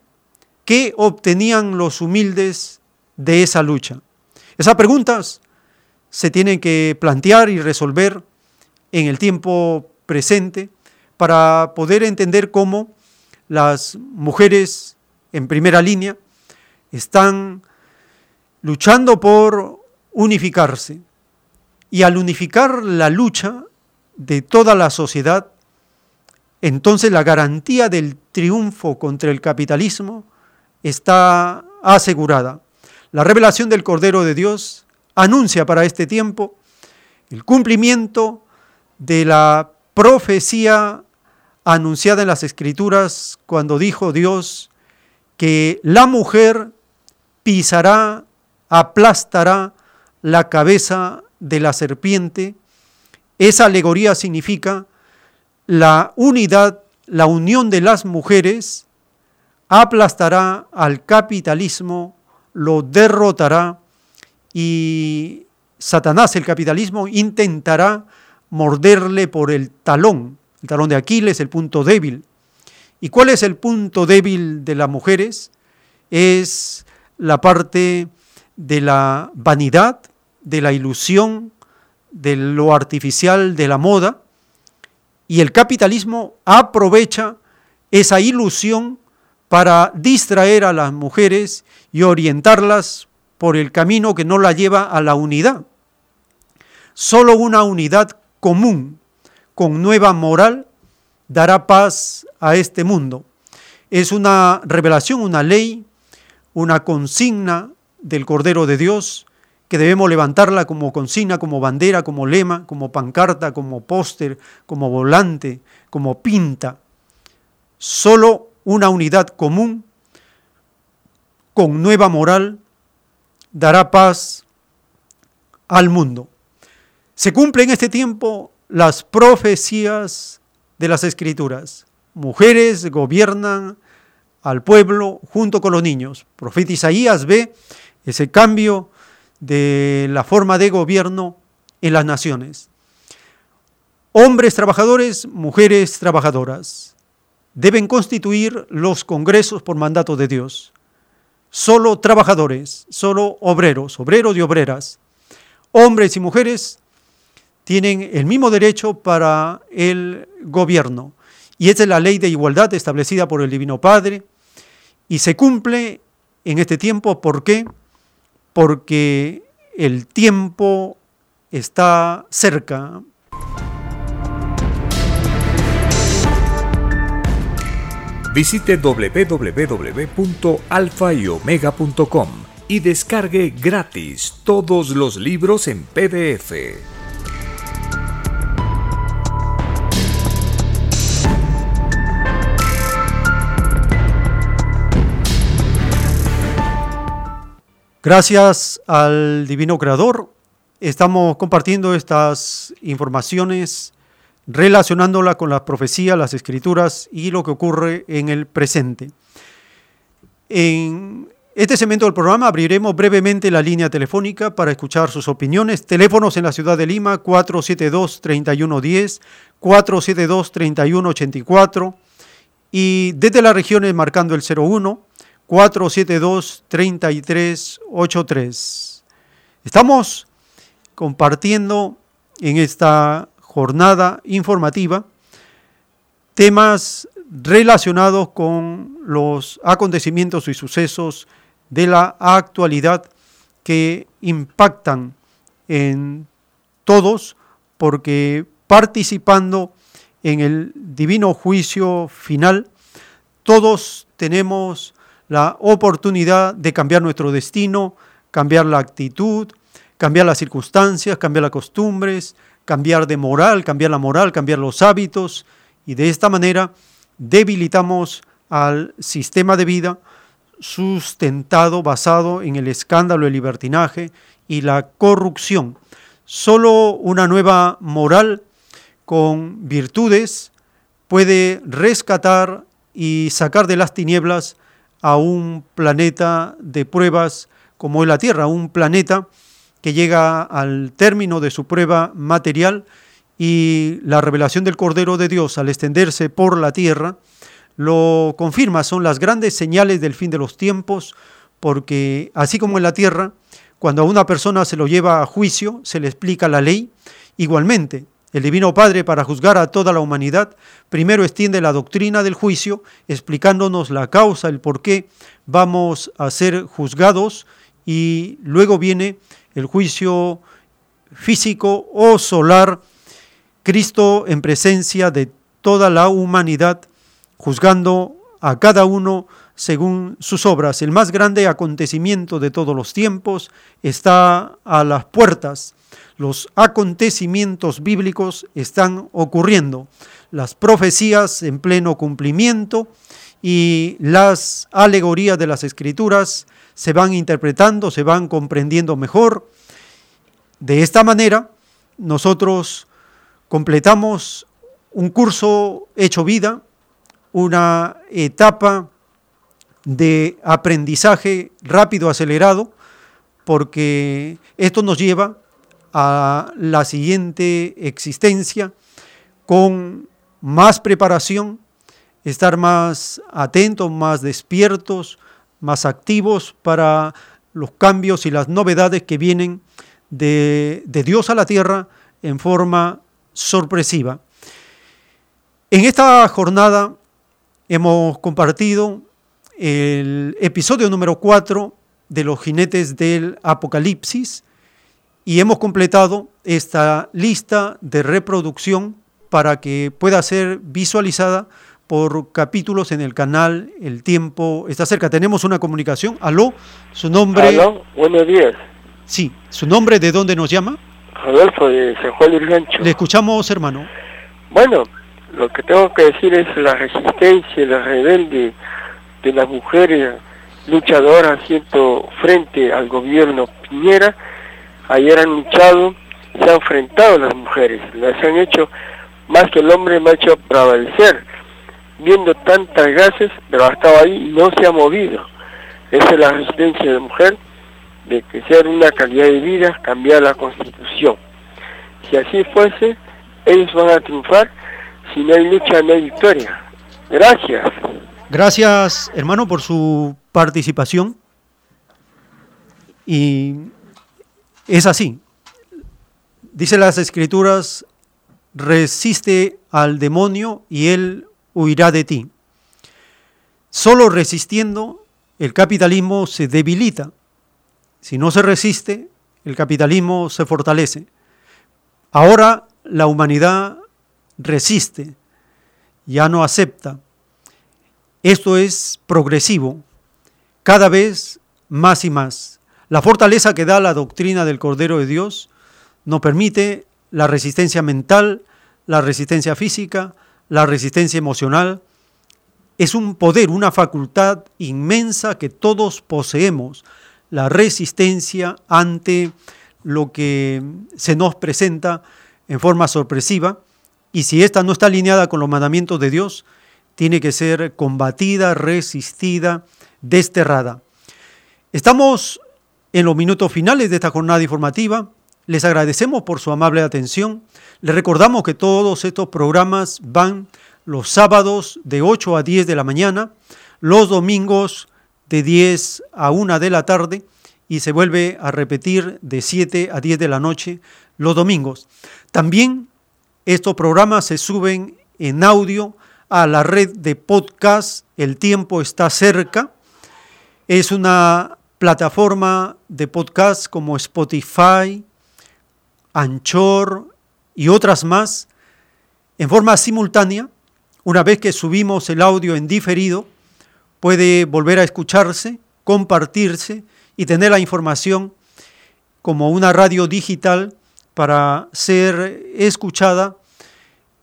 ¿Qué obtenían los humildes de esa lucha? Esas preguntas se tienen que plantear y resolver en el tiempo presente para poder entender cómo las mujeres en primera línea están luchando por unificarse. Y al unificar la lucha de toda la sociedad, entonces la garantía del triunfo contra el capitalismo está asegurada. La revelación del Cordero de Dios anuncia para este tiempo el cumplimiento de la profecía anunciada en las Escrituras cuando dijo Dios que la mujer pisará, aplastará la cabeza de la serpiente. Esa alegoría significa la unidad, la unión de las mujeres aplastará al capitalismo, lo derrotará y Satanás, el capitalismo, intentará morderle por el talón, el talón de Aquiles, el punto débil. ¿Y cuál es el punto débil de las mujeres? Es la parte de la vanidad, de la ilusión, de lo artificial, de la moda, Y el capitalismo aprovecha esa ilusión para distraer a las mujeres y orientarlas por el camino que no la lleva a la unidad. Solo una unidad común, con nueva moral, dará paz a este mundo. Es una revelación, una ley, una consigna del Cordero de Dios que debemos levantarla como consigna, como bandera, como lema, como pancarta, como póster, como volante, como pinta. Solo una unidad común, con nueva moral, dará paz al mundo. Se cumplen en este tiempo las profecías de las escrituras. Mujeres gobiernan al pueblo junto con los niños. Profeta Isaías ve ese cambio de la forma de gobierno en las naciones. Hombres trabajadores, mujeres trabajadoras deben constituir los congresos por mandato de Dios. Solo trabajadores, solo obreros, obreros y obreras, hombres y mujeres tienen el mismo derecho para el gobierno. Y esa es la ley de igualdad establecida por el Divino Padre y se cumple en este tiempo. ¿Por qué? Porque el tiempo está cerca. Visite www.alfayomega.com y descargue gratis todos los libros en PDF. Gracias al Divino Creador, estamos compartiendo estas informaciones relacionándola con las profecías, las escrituras y lo que ocurre en el presente. En este segmento del programa abriremos brevemente la línea telefónica para escuchar sus opiniones. Teléfonos en la ciudad de Lima 472-3110, 472-3184 y desde las regiones marcando el 01 472-3383. Estamos compartiendo en esta jornada informativa temas relacionados con los acontecimientos y sucesos de la actualidad que impactan en todos porque participando en el divino juicio final, todos tenemos la oportunidad de cambiar nuestro destino, cambiar la actitud, cambiar las circunstancias, cambiar las costumbres, cambiar de moral, cambiar la moral, cambiar los hábitos y de esta manera debilitamos al sistema de vida sustentado, basado en el escándalo, el libertinaje y la corrupción. Solo una nueva moral con virtudes puede rescatar y sacar de las tinieblas a un planeta de pruebas como es la Tierra, un planeta que llega al término de su prueba material y la revelación del Cordero de Dios al extenderse por la Tierra lo confirma, son las grandes señales del fin de los tiempos, porque así como en la Tierra, cuando a una persona se lo lleva a juicio, se le explica la ley, igualmente el Divino Padre, para juzgar a toda la humanidad, primero extiende la doctrina del juicio, explicándonos la causa, el por qué vamos a ser juzgados, y luego viene el juicio físico o solar, Cristo en presencia de toda la humanidad, juzgando a cada uno según sus obras. El más grande acontecimiento de todos los tiempos está a las puertas los acontecimientos bíblicos están ocurriendo, las profecías en pleno cumplimiento y las alegorías de las escrituras se van interpretando, se van comprendiendo mejor. De esta manera, nosotros completamos un curso hecho vida, una etapa de aprendizaje rápido, acelerado, porque esto nos lleva a la siguiente existencia con más preparación, estar más atentos, más despiertos, más activos para los cambios y las novedades que vienen de, Dios a la tierra en forma sorpresiva. En esta jornada hemos compartido el episodio número 4 de los jinetes del Apocalipsis y hemos completado esta lista de reproducción para que pueda ser visualizada por capítulos en el canal El Tiempo está cerca. Tenemos una comunicación. Aló, su nombre. Aló, buenos días. Sí, su nombre, ¿de dónde nos llama? Adolfo de San Juan del Gancho. Le escuchamos, hermano. Bueno, lo que tengo que decir es la resistencia, la rebelde de las mujeres luchadoras siento frente al gobierno Piñera. Ayer han luchado, se han enfrentado las mujeres, las han hecho más que el hombre me ha hecho prevalecer viendo tantas gases, pero ha estado ahí y no se ha movido. Esa es la resistencia de la mujer, de sea una calidad de vida, cambiar la constitución. Si así fuese, ellos van a triunfar, si no hay lucha no hay victoria. Gracias. Gracias, hermano, por su participación. Y es así. Dice las escrituras, resiste al demonio y él huirá de ti. Solo resistiendo el capitalismo se debilita. Si no se resiste, el capitalismo se fortalece. Ahora la humanidad resiste, ya no acepta. Esto es progresivo, cada vez más y más. La fortaleza que da la doctrina del Cordero de Dios nos permite la resistencia mental, la resistencia física, la resistencia emocional es un poder, una facultad inmensa que todos poseemos, la resistencia ante lo que se nos presenta en forma sorpresiva, y si esta no está alineada con los mandamientos de Dios, tiene que ser combatida, resistida, desterrada. Estamos en los minutos finales de esta jornada informativa. Les agradecemos por su amable atención. Les recordamos que todos estos programas van los sábados de 8 a 10 de la mañana, los domingos de 10 a 1 de la tarde y se vuelve a repetir de 7 a 10 de la noche los domingos. También estos programas se suben en audio a la red de podcast El tiempo está cerca. Es una plataforma de podcast como Spotify, Anchor y otras más en forma simultánea. Una vez que subimos el audio en diferido, puede volver a escucharse, compartirse y tener la información como una radio digital para ser escuchada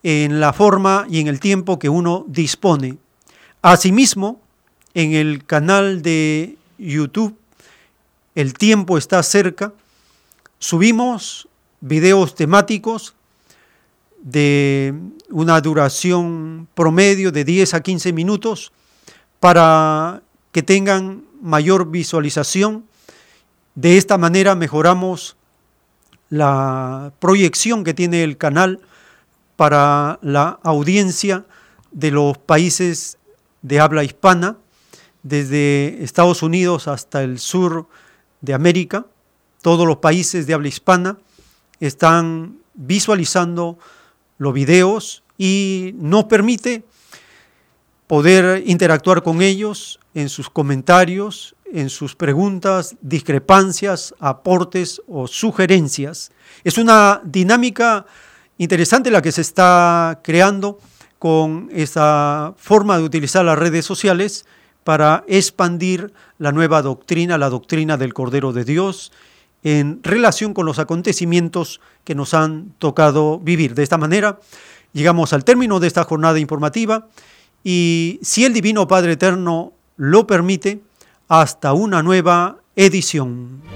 en la forma y en el tiempo que uno dispone. Asimismo, en el canal de YouTube, El tiempo está cerca, subimos videos temáticos de una duración promedio de 10 a 15 minutos para que tengan mayor visualización. De esta manera mejoramos la proyección que tiene el canal para la audiencia de los países de habla hispana, desde Estados Unidos hasta el sur de América, todos los países de habla hispana están visualizando los videos y nos permite poder interactuar con ellos en sus comentarios, en sus preguntas, discrepancias, aportes o sugerencias. Es una dinámica interesante la que se está creando con esa forma de utilizar las redes sociales para expandir la nueva doctrina, la doctrina del Cordero de Dios, en relación con los acontecimientos que nos han tocado vivir. De esta manera, llegamos al término de esta jornada informativa y si el Divino Padre Eterno lo permite, hasta una nueva edición.